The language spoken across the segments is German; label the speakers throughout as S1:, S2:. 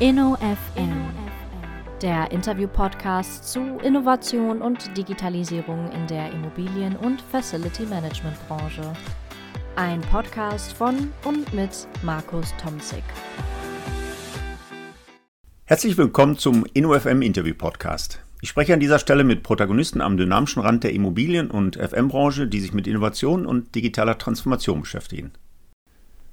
S1: InnoFM, der Interview-Podcast zu Innovation und Digitalisierung in der Immobilien- und Facility-Management-Branche. Ein Podcast von und mit Markus Tomzig.
S2: Herzlich willkommen zum InnoFM Interview Podcast. Ich spreche an dieser Stelle mit Protagonisten am dynamischen Rand der Immobilien- und FM-Branche, die sich mit Innovation und digitaler Transformation beschäftigen.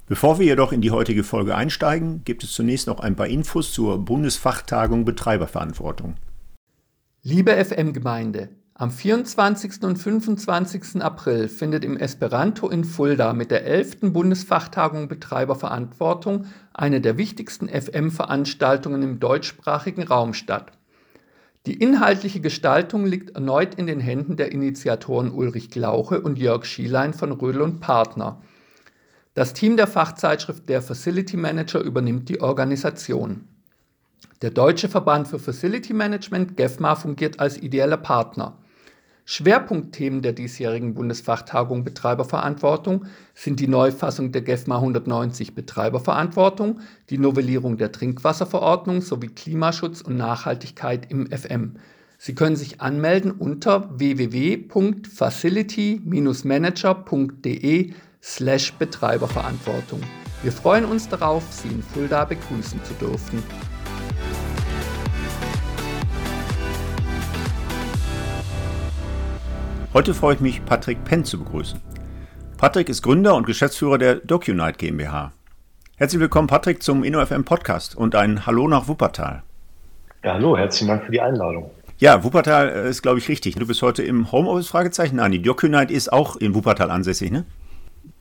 S2: Bevor wir jedoch in die heutige Folge einsteigen, gibt es zunächst noch ein paar Infos zur Bundesfachtagung Betreiberverantwortung.
S3: Liebe FM-Gemeinde, am 24. und 25. April findet im Esperanto in Fulda mit der 11. Bundesfachtagung Betreiberverantwortung eine der wichtigsten FM-Veranstaltungen im deutschsprachigen Raum statt. Die inhaltliche Gestaltung liegt erneut in den Händen der Initiatoren Ulrich Glauche und Jörg Schielein von Rödel und Partner. Das Team der Fachzeitschrift Der Facility Manager übernimmt die Organisation. Der Deutsche Verband für Facility Management, GEFMA, fungiert als ideeller Partner. Schwerpunktthemen der diesjährigen Bundesfachtagung Betreiberverantwortung sind die Neufassung der GEFMA 190 Betreiberverantwortung, die Novellierung der Trinkwasserverordnung sowie Klimaschutz und Nachhaltigkeit im FM. Sie können sich anmelden unter www.facility-manager.de slash Betreiberverantwortung. Wir freuen uns darauf, Sie in Fulda begrüßen zu dürfen.
S2: Heute freue ich mich, Patrick Penn zu begrüßen. Patrick ist Gründer und Geschäftsführer der DocuNight GmbH. Herzlich willkommen, Patrick, zum InnoFM Podcast und ein Hallo nach Wuppertal.
S4: Ja, hallo, herzlichen Dank für die Einladung.
S2: Ja, Wuppertal äh, ist, glaube ich, richtig. Du bist heute im Homeoffice? Fragezeichen. Nein, die DocuNight ist auch in Wuppertal ansässig, ne?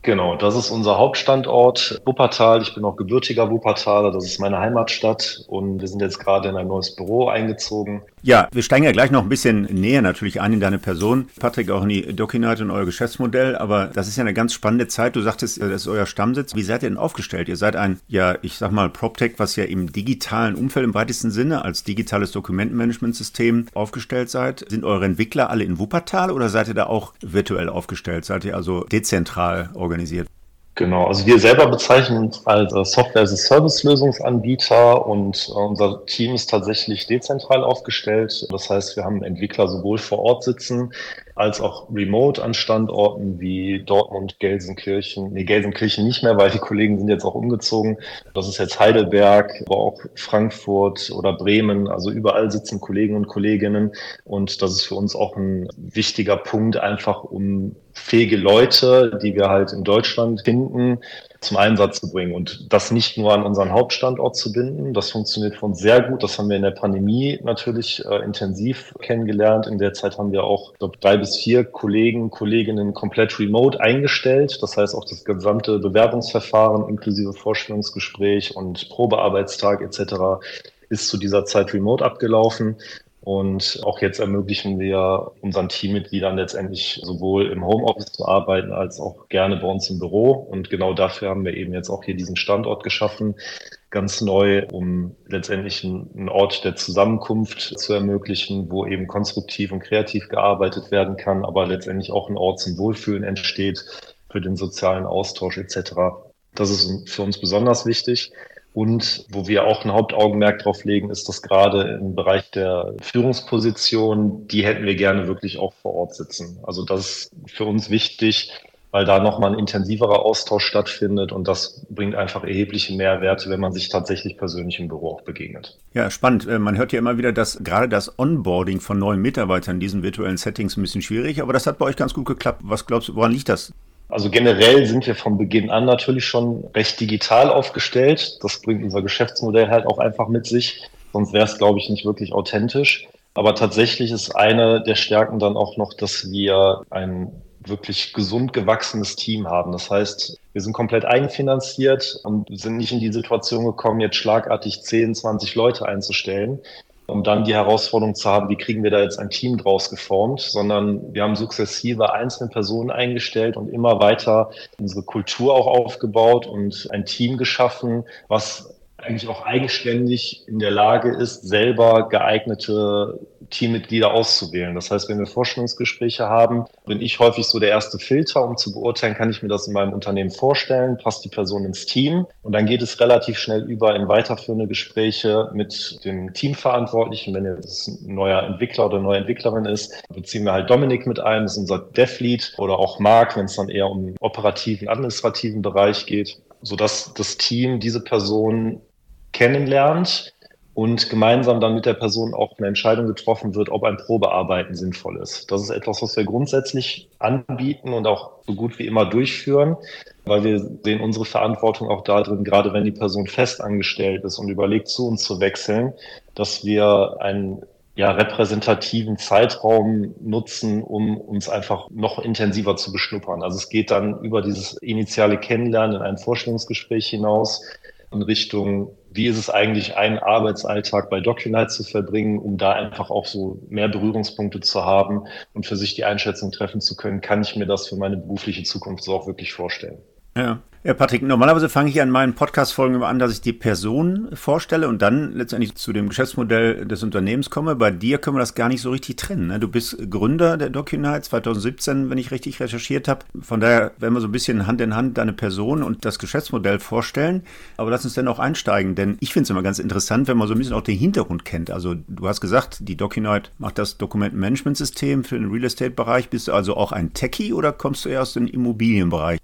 S4: Genau, das ist unser Hauptstandort Wuppertal. Ich bin auch gebürtiger Wuppertaler, das ist meine Heimatstadt und wir sind jetzt gerade in ein neues Büro eingezogen.
S2: Ja, wir steigen ja gleich noch ein bisschen näher natürlich ein in deine Person. Patrick, auch in die DocuNight und euer Geschäftsmodell, aber das ist ja eine ganz spannende Zeit. Du sagtest, das ist euer Stammsitz. Wie seid ihr denn aufgestellt? Ihr seid ein, ja, ich sag mal, PropTech, was ja im digitalen Umfeld im weitesten Sinne als digitales Dokumentenmanagementsystem aufgestellt seid. Sind eure Entwickler alle in Wuppertal oder seid ihr da auch virtuell aufgestellt? Seid ihr also dezentral organisiert? Organisiert?
S4: Genau, also wir selber bezeichnen uns als äh, Software-as-a-Service-Lösungsanbieter und äh, unser Team ist tatsächlich dezentral aufgestellt. Das heißt, wir haben Entwickler sowohl vor Ort sitzen als auch remote an Standorten wie Dortmund, Gelsenkirchen, nee, Gelsenkirchen nicht mehr, weil die Kollegen sind jetzt auch umgezogen. Das ist jetzt Heidelberg, aber auch Frankfurt oder Bremen. Also überall sitzen Kollegen und Kolleginnen und das ist für uns auch ein wichtiger Punkt, einfach um fähige Leute, die wir halt in Deutschland finden, zum Einsatz zu bringen und das nicht nur an unseren Hauptstandort zu binden. Das funktioniert uns sehr gut. Das haben wir in der Pandemie natürlich äh, intensiv kennengelernt. In der Zeit haben wir auch glaub, drei bis vier Kollegen, Kolleginnen komplett remote eingestellt. Das heißt auch das gesamte Bewerbungsverfahren inklusive Vorstellungsgespräch und Probearbeitstag etc. ist zu dieser Zeit remote abgelaufen. Und auch jetzt ermöglichen wir unseren Teammitgliedern letztendlich sowohl im Homeoffice zu arbeiten als auch gerne bei uns im Büro. Und genau dafür haben wir eben jetzt auch hier diesen Standort geschaffen, ganz neu, um letztendlich einen Ort der Zusammenkunft zu ermöglichen, wo eben konstruktiv und kreativ gearbeitet werden kann, aber letztendlich auch ein Ort zum Wohlfühlen entsteht für den sozialen Austausch etc. Das ist für uns besonders wichtig. Und wo wir auch ein Hauptaugenmerk drauf legen, ist, dass gerade im Bereich der Führungsposition, die hätten wir gerne wirklich auch vor Ort sitzen. Also das ist für uns wichtig, weil da nochmal ein intensiverer Austausch stattfindet und das bringt einfach erhebliche Mehrwerte, wenn man sich tatsächlich persönlich im Büro auch begegnet.
S2: Ja, spannend. Äh, man hört ja immer wieder, dass gerade das Onboarding von neuen Mitarbeitern in diesen virtuellen Settings ein bisschen schwierig, aber das hat bei euch ganz gut geklappt. Was glaubst du, woran liegt das?
S4: Also generell sind wir von Beginn an natürlich schon recht digital aufgestellt. Das bringt unser Geschäftsmodell halt auch einfach mit sich. Sonst wäre es, glaube ich, nicht wirklich authentisch. Aber tatsächlich ist eine der Stärken dann auch noch, dass wir ein wirklich gesund gewachsenes Team haben. Das heißt, wir sind komplett eigenfinanziert und sind nicht in die Situation gekommen, jetzt schlagartig 10, 20 Leute einzustellen, um dann die Herausforderung zu haben, wie kriegen wir da jetzt ein Team draus geformt, sondern wir haben sukzessive einzelne Personen eingestellt und immer weiter unsere Kultur auch aufgebaut und ein Team geschaffen, was eigentlich auch eigenständig in der Lage ist, selber geeignete Teammitglieder auszuwählen. Das heißt, wenn wir Vorstellungsgespräche haben, bin ich häufig so der erste Filter, um zu beurteilen, kann ich mir das in meinem Unternehmen vorstellen, passt die Person ins Team. Und dann geht es relativ schnell über in weiterführende Gespräche mit dem Teamverantwortlichen. Wenn jetzt ein neuer Entwickler oder neue Entwicklerin ist, beziehen wir halt Dominik mit ein, das ist unser Dev-Lead oder auch Marc, wenn es dann eher um operativen, administrativen Bereich geht sodass das Team diese Person kennenlernt und gemeinsam dann mit der Person auch eine Entscheidung getroffen wird, ob ein Probearbeiten sinnvoll ist. Das ist etwas, was wir grundsätzlich anbieten und auch so gut wie immer durchführen, weil wir sehen unsere Verantwortung auch darin, gerade wenn die Person fest angestellt ist und überlegt, zu uns zu wechseln, dass wir einen ja, repräsentativen Zeitraum nutzen, um uns einfach noch intensiver zu beschnuppern. Also es geht dann über dieses initiale Kennenlernen in ein Vorstellungsgespräch hinaus in Richtung, wie ist es eigentlich, einen Arbeitsalltag bei DocuNight zu verbringen, um da einfach auch so mehr Berührungspunkte zu haben und für sich die Einschätzung treffen zu können, kann ich mir das für meine berufliche Zukunft so auch wirklich vorstellen.
S2: Ja. Ja, Patrick, normalerweise fange ich an meinen Podcast-Folgen immer an, dass ich die Person vorstelle und dann letztendlich zu dem Geschäftsmodell des Unternehmens komme. Bei dir können wir das gar nicht so richtig trennen. Ne? Du bist Gründer der DocuNight 2017, wenn ich richtig recherchiert habe. Von daher werden wir so ein bisschen Hand in Hand deine Person und das Geschäftsmodell vorstellen. Aber lass uns dann auch einsteigen, denn ich finde es immer ganz interessant, wenn man so ein bisschen auch den Hintergrund kennt. Also du hast gesagt, die DocuNight macht das Dokumentenmanagementsystem für den Real Estate-Bereich. Bist du also auch ein Techie oder kommst du eher aus dem Immobilienbereich?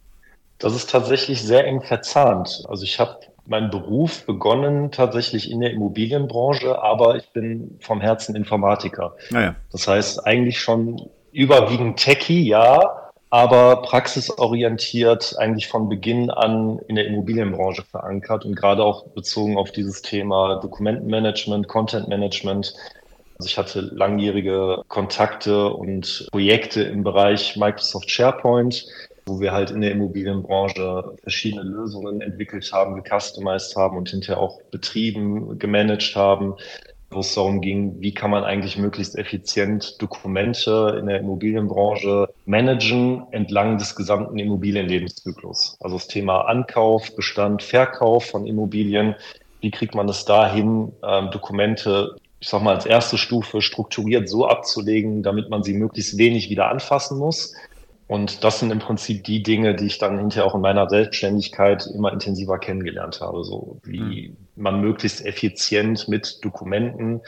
S4: Das ist tatsächlich sehr eng verzahnt. Also ich habe meinen Beruf begonnen tatsächlich in der Immobilienbranche, aber ich bin vom Herzen Informatiker. Naja. Ah das heißt eigentlich schon überwiegend Techie, ja, aber praxisorientiert eigentlich von Beginn an in der Immobilienbranche verankert und gerade auch bezogen auf dieses Thema Dokumentenmanagement, Contentmanagement. Also ich hatte langjährige Kontakte und Projekte im Bereich Microsoft SharePoint, wo wir halt in der Immobilienbranche verschiedene Lösungen entwickelt haben, gecustomized haben und hinterher auch betrieben, gemanagt haben, wo es darum ging, wie kann man eigentlich möglichst effizient Dokumente in der Immobilienbranche managen entlang des gesamten Immobilienlebenszyklus. Also das Thema Ankauf, Bestand, Verkauf von Immobilien. Wie kriegt man es dahin, ähm, Dokumente ich sag mal, als erste Stufe strukturiert so abzulegen, damit man sie möglichst wenig wieder anfassen muss, und das sind im Prinzip die Dinge, die ich dann hinterher auch in meiner Selbstständigkeit immer intensiver kennengelernt habe. So wie mhm. man möglichst effizient mit Dokumenten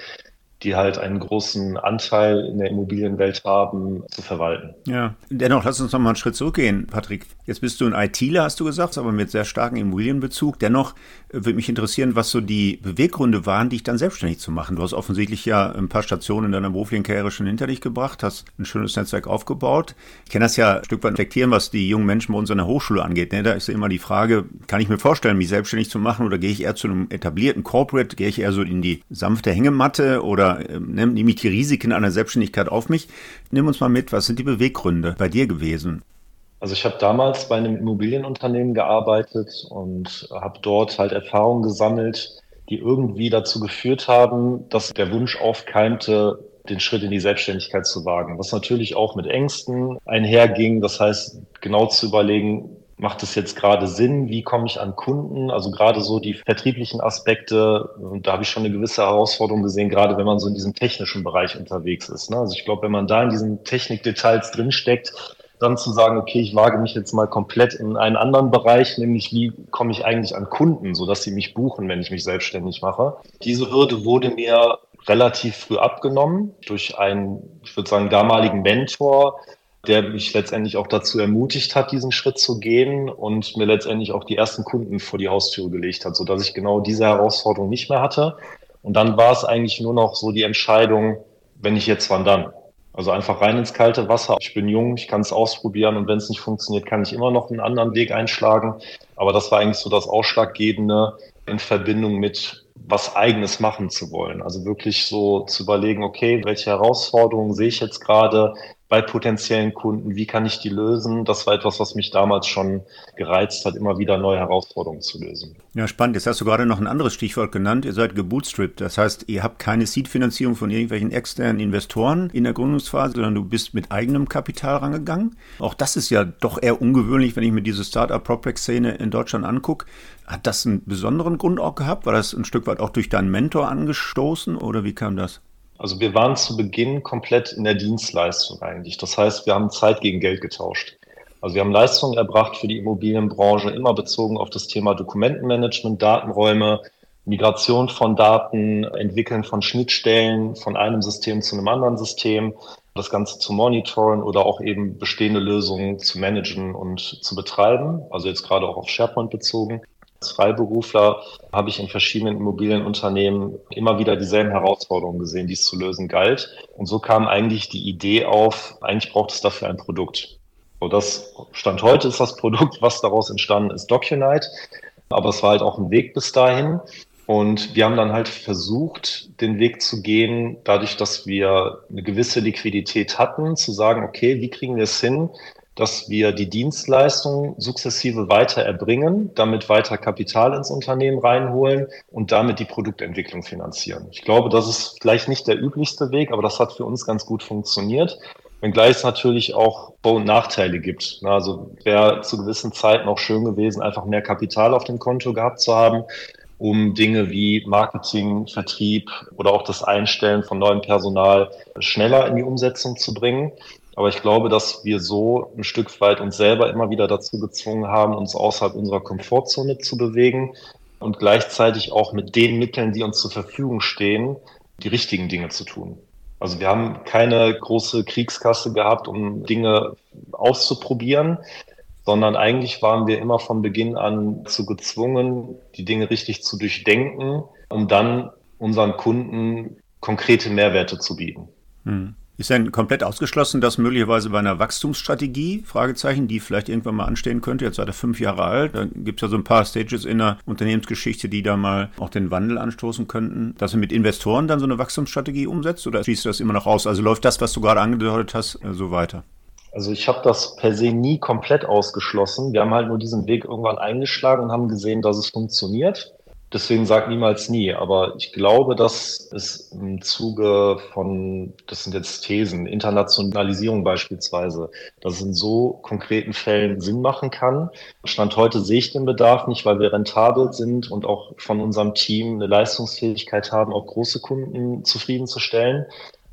S4: die halt einen großen Anteil in der Immobilienwelt haben, zu verwalten.
S2: Ja, dennoch, lass uns noch mal einen Schritt zurückgehen, Patrick. Jetzt bist du ein ITler, hast du gesagt, aber mit sehr starkem Immobilienbezug. Dennoch würde mich interessieren, was so die Beweggründe waren, dich dann selbstständig zu machen. Du hast offensichtlich ja ein paar Stationen in deiner beruflichen Karriere schon hinter dich gebracht, hast ein schönes Netzwerk aufgebaut. Ich kenne das ja ein Stück weit reflektieren, was die jungen Menschen bei uns an der Hochschule angeht. Ne? Da ist ja immer die Frage, kann ich mir vorstellen, mich selbstständig zu machen oder gehe ich eher zu einem etablierten Corporate, gehe ich eher so in die sanfte Hängematte oder äh, nehme ich die Risiken einer Selbstständigkeit auf mich. Nimm uns mal mit, was sind die Beweggründe bei dir gewesen?
S4: Also ich habe damals bei einem Immobilienunternehmen gearbeitet und habe dort halt Erfahrungen gesammelt, die irgendwie dazu geführt haben, dass der Wunsch aufkeimte, den Schritt in die Selbstständigkeit zu wagen. Was natürlich auch mit Ängsten einherging. Das heißt, genau zu überlegen, macht es jetzt gerade Sinn? Wie komme ich an Kunden? Also gerade so die vertrieblichen Aspekte, da habe ich schon eine gewisse Herausforderung gesehen, gerade wenn man so in diesem technischen Bereich unterwegs ist. Ne? Also ich glaube, wenn man da in diesen Technikdetails drinsteckt, dann zu sagen, okay, ich wage mich jetzt mal komplett in einen anderen Bereich, nämlich wie komme ich eigentlich an Kunden, sodass sie mich buchen, wenn ich mich selbstständig mache. Diese Hürde wurde mir relativ früh abgenommen durch einen, ich würde sagen, damaligen Mentor, der mich letztendlich auch dazu ermutigt hat, diesen Schritt zu gehen und mir letztendlich auch die ersten Kunden vor die Haustür gelegt hat, sodass ich genau diese Herausforderung nicht mehr hatte. Und dann war es eigentlich nur noch so die Entscheidung, wenn ich jetzt, wann dann? Also einfach rein ins kalte Wasser. Ich bin jung, ich kann es ausprobieren und wenn es nicht funktioniert, kann ich immer noch einen anderen Weg einschlagen. Aber das war eigentlich so das Ausschlaggebende in Verbindung mit was eigenes machen zu wollen. Also wirklich so zu überlegen, okay, welche Herausforderungen sehe ich jetzt gerade, bei potenziellen Kunden? Wie kann ich die lösen? Das war etwas, was mich damals schon gereizt hat, immer wieder neue Herausforderungen zu lösen.
S2: Ja, spannend. Jetzt hast du gerade noch ein anderes Stichwort genannt. Ihr seid gebootstrapped. Das heißt, ihr habt keine Seed-Finanzierung von irgendwelchen externen Investoren in der Gründungsphase, sondern du bist mit eigenem Kapital rangegangen. Auch das ist ja doch eher ungewöhnlich, wenn ich mir diese Startup-PropTech-Szene in Deutschland angucke. Hat das einen besonderen Grund auch gehabt? War das ein Stück weit auch durch deinen Mentor angestoßen oder wie kam das?
S4: Also wir waren zu Beginn komplett in der Dienstleistung eigentlich. Das heißt, wir haben Zeit gegen Geld getauscht. Also wir haben Leistungen erbracht für die Immobilienbranche, immer bezogen auf das Thema Dokumentenmanagement, Datenräume, Migration von Daten, Entwickeln von Schnittstellen von einem System zu einem anderen System, das Ganze zu monitoren oder auch eben bestehende Lösungen zu managen und zu betreiben. Also jetzt gerade auch auf SharePoint bezogen. Als Freiberufler habe ich in verschiedenen Immobilienunternehmen immer wieder dieselben Herausforderungen gesehen, die es zu lösen galt. Und so kam eigentlich die Idee auf, eigentlich braucht es dafür ein Produkt. So, das Stand heute ist das Produkt, was daraus entstanden ist, DocuNite. Aber es war halt auch ein Weg bis dahin. Und wir haben dann halt versucht, den Weg zu gehen, dadurch, dass wir eine gewisse Liquidität hatten, zu sagen, okay, wie kriegen wir es hin, dass wir die Dienstleistung sukzessive weiter erbringen, damit weiter Kapital ins Unternehmen reinholen und damit die Produktentwicklung finanzieren. Ich glaube, das ist vielleicht nicht der üblichste Weg, aber das hat für uns ganz gut funktioniert. Wenngleich es natürlich auch Vor- und Nachteile gibt. Also wäre zu gewissen Zeiten auch schön gewesen, einfach mehr Kapital auf dem Konto gehabt zu haben, um Dinge wie Marketing, Vertrieb oder auch das Einstellen von neuem Personal schneller in die Umsetzung zu bringen. Aber ich glaube, dass wir so ein Stück weit uns selber immer wieder dazu gezwungen haben, uns außerhalb unserer Komfortzone zu bewegen und gleichzeitig auch mit den Mitteln, die uns zur Verfügung stehen, die richtigen Dinge zu tun. Also wir haben keine große Kriegskasse gehabt, um Dinge auszuprobieren, sondern eigentlich waren wir immer von Beginn an zu gezwungen, die Dinge richtig zu durchdenken, um dann unseren Kunden konkrete Mehrwerte zu bieten.
S2: Hm. Ist denn komplett ausgeschlossen, dass möglicherweise bei einer Wachstumsstrategie, Fragezeichen, die vielleicht irgendwann mal anstehen könnte, jetzt seid ihr fünf Jahre alt, da gibt es ja so ein paar Stages in der Unternehmensgeschichte, die da mal auch den Wandel anstoßen könnten, dass ihr mit Investoren dann so eine Wachstumsstrategie umsetzt oder schließt du das immer noch aus? Also läuft das, was du gerade angedeutet hast, äh, so weiter?
S4: Also ich habe das per se nie komplett ausgeschlossen. Wir haben halt nur diesen Weg irgendwann eingeschlagen und haben gesehen, dass es funktioniert. Deswegen sag niemals nie, aber ich glaube, dass es im Zuge von, das sind jetzt Thesen, Internationalisierung beispielsweise, dass es in so konkreten Fällen Sinn machen kann. Stand heute sehe ich den Bedarf nicht, weil wir rentabel sind und auch von unserem Team eine Leistungsfähigkeit haben, auch große Kunden zufriedenzustellen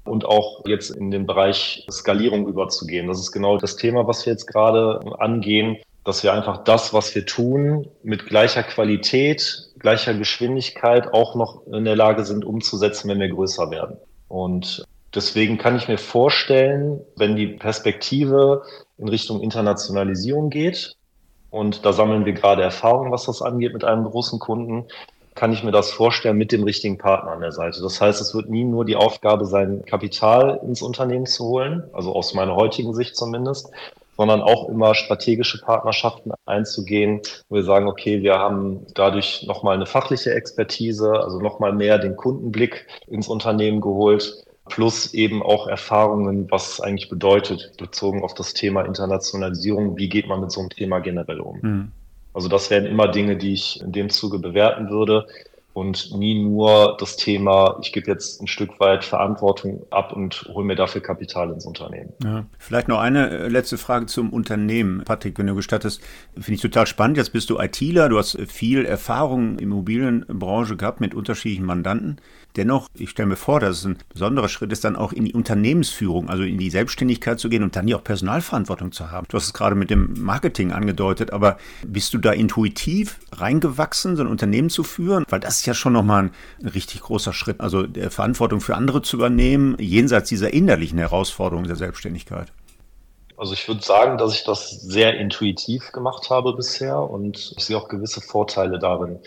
S4: und auch jetzt in den Bereich Skalierung überzugehen. Das ist genau das Thema, was wir jetzt gerade angehen, dass wir einfach das, was wir tun, mit gleicher Qualität, gleicher Geschwindigkeit auch noch in der Lage sind umzusetzen, wenn wir größer werden. Und deswegen kann ich mir vorstellen, wenn die Perspektive in Richtung Internationalisierung geht, und da sammeln wir gerade Erfahrungen, was das angeht mit einem großen Kunden, kann ich mir das vorstellen mit dem richtigen Partner an der Seite. Das heißt, es wird nie nur die Aufgabe sein, Kapital ins Unternehmen zu holen, also aus meiner heutigen Sicht zumindest, sondern auch immer strategische Partnerschaften einzugehen, wo wir sagen, okay, wir haben dadurch nochmal eine fachliche Expertise, also nochmal mehr den Kundenblick ins Unternehmen geholt, plus eben auch Erfahrungen, was es eigentlich bedeutet, bezogen auf das Thema Internationalisierung, wie geht man mit so einem Thema generell um. Mhm. Also das wären immer Dinge, die ich in dem Zuge bewerten würde und nie nur das Thema, ich gebe jetzt ein Stück weit Verantwortung ab und hole mir dafür Kapital ins Unternehmen.
S2: Ja. Vielleicht noch eine äh, letzte Frage zum Unternehmen. Patrick, wenn du gestattest, finde ich total spannend. Jetzt bist du ITler, du hast viel Erfahrung der Immobilienbranche gehabt mit unterschiedlichen Mandanten. Dennoch, ich stelle mir vor, dass es ein besonderer Schritt ist, dann auch in die Unternehmensführung, also in die Selbstständigkeit zu gehen und dann ja auch Personalverantwortung zu haben. Du hast es gerade mit dem Marketing angedeutet, aber bist du da intuitiv reingewachsen, so ein Unternehmen zu führen? Weil das ist ja schon nochmal ein, richtig großer Schritt, also Verantwortung für andere zu übernehmen, jenseits dieser innerlichen Herausforderungen der Selbstständigkeit.
S4: Also ich würde sagen, dass ich das sehr intuitiv gemacht habe bisher und ich sehe auch gewisse Vorteile darin.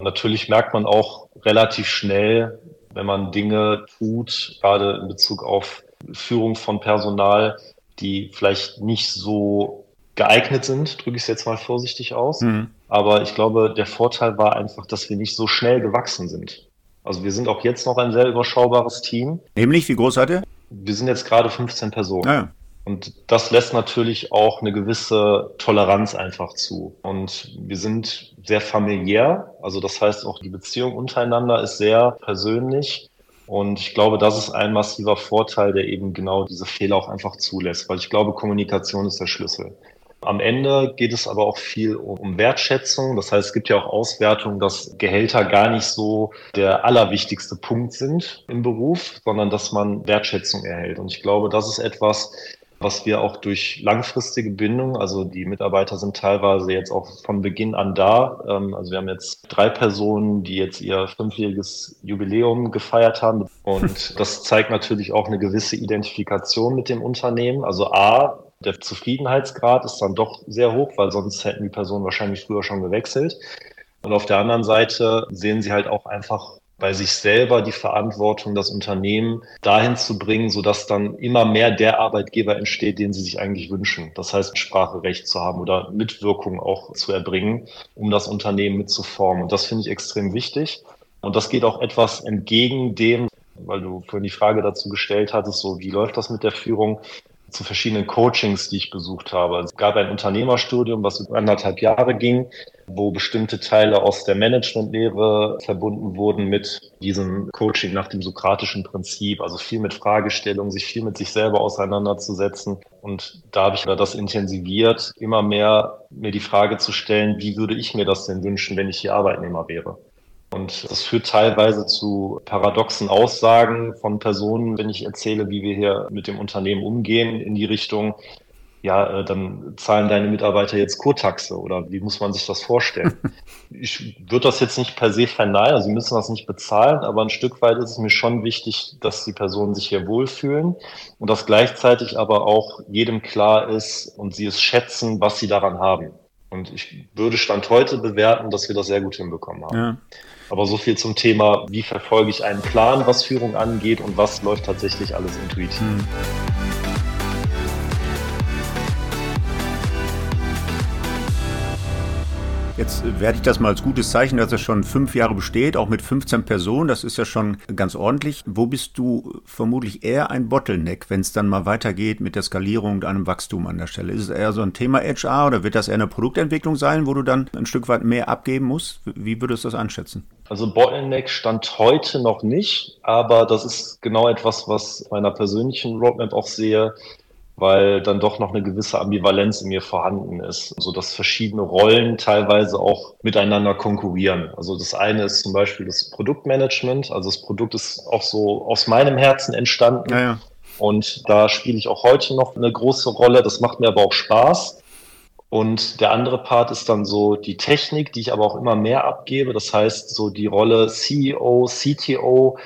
S4: Natürlich merkt man auch relativ schnell, wenn man Dinge tut, gerade in Bezug auf Führung von Personal, die vielleicht nicht so geeignet sind, drücke ich es jetzt mal vorsichtig aus. Mhm. Aber ich glaube, der Vorteil war einfach, dass wir nicht so schnell gewachsen sind. Also wir sind auch jetzt noch ein sehr überschaubares Team.
S2: Nämlich, wie groß seid ihr?
S4: Wir sind jetzt gerade 15 Personen.
S2: Ah,
S4: Und das lässt natürlich auch eine gewisse Toleranz einfach zu. Und wir sind sehr familiär. Also das heißt auch die Beziehung untereinander ist sehr persönlich. Und ich glaube, das ist ein massiver Vorteil, der eben genau diese Fehler auch einfach zulässt, weil ich glaube, Kommunikation ist der Schlüssel. Am Ende geht es aber auch viel um Wertschätzung. Das heißt, es gibt ja auch Auswertungen, dass Gehälter gar nicht so der allerwichtigste Punkt sind im Beruf, sondern dass man Wertschätzung erhält. Und ich glaube, das ist etwas, was wir auch durch langfristige Bindung, also die Mitarbeiter sind teilweise jetzt auch von Beginn an da. Ähm, also wir haben jetzt drei Personen, die jetzt ihr fünfjähriges Jubiläum gefeiert haben. Und das zeigt natürlich auch eine gewisse Identifikation mit dem Unternehmen. Also A, der Zufriedenheitsgrad ist dann doch sehr hoch, weil sonst hätten die Personen wahrscheinlich früher schon gewechselt. Und auf der anderen Seite sehen sie halt auch einfach bei sich selber die Verantwortung, das Unternehmen dahin zu bringen, sodass dann immer mehr der Arbeitgeber entsteht, den sie sich eigentlich wünschen. Das heißt, Spracherecht zu haben oder Mitwirkung auch zu erbringen, um das Unternehmen mitzuformen. Und das finde ich extrem wichtig. Und das geht auch etwas entgegen dem, weil du vorhin die Frage dazu gestellt hattest, so wie läuft das mit der Führung? Zu verschiedenen Coachings, die ich besucht habe. Es gab ein Unternehmerstudium, was über anderthalb Jahre ging, wo bestimmte Teile aus der Managementlehre verbunden wurden mit diesem Coaching nach dem sokratischen Prinzip, also viel mit Fragestellungen, sich viel mit sich selber auseinanderzusetzen. Und da habe ich das intensiviert, immer mehr mir die Frage zu stellen, wie würde ich mir das denn wünschen, wenn ich hier Arbeitnehmer wäre? Und das führt teilweise zu paradoxen Aussagen von Personen, wenn ich erzähle, wie wir hier mit dem Unternehmen umgehen, in die Richtung, ja, äh, dann zahlen deine Mitarbeiter jetzt Kurtaxe oder wie muss man sich das vorstellen? ich würde das jetzt nicht per se verneinen, also sie müssen das nicht bezahlen, aber ein Stück weit ist es mir schon wichtig, dass die Personen sich hier wohlfühlen und dass gleichzeitig aber auch jedem klar ist und sie es schätzen, was sie daran haben. Und ich würde Stand heute bewerten, dass wir das sehr gut hinbekommen haben. Ja. Aber so viel zum Thema, wie verfolge ich einen Plan, was Führung angeht und was läuft tatsächlich alles intuitiv. Hm.
S2: Jetzt werde ich das mal als gutes Zeichen, dass es schon fünf Jahre besteht, auch mit 15 Personen. Das ist ja schon ganz ordentlich. Wo bist du vermutlich eher ein Bottleneck, wenn es dann mal weitergeht mit der Skalierung und einem Wachstum an der Stelle? Ist es eher so ein Thema HR oder wird das eher eine Produktentwicklung sein, wo du dann ein Stück weit mehr abgeben musst? Wie würdest du das einschätzen?
S4: Also Bottleneck stand heute noch nicht, aber das ist genau etwas, was meiner persönlichen Roadmap auch sehe weil dann doch noch eine gewisse Ambivalenz in mir vorhanden ist, so dass verschiedene Rollen teilweise auch miteinander konkurrieren. Also das eine ist zum Beispiel das Produktmanagement, also das Produkt ist auch so aus meinem Herzen entstanden. Ja, ja. Und da spiele ich auch heute noch eine große Rolle. Das macht mir aber auch Spaß. Und der andere Part ist dann so die Technik, die ich aber auch immer mehr abgebe. Das heißt, so die Rolle CEO, CTO,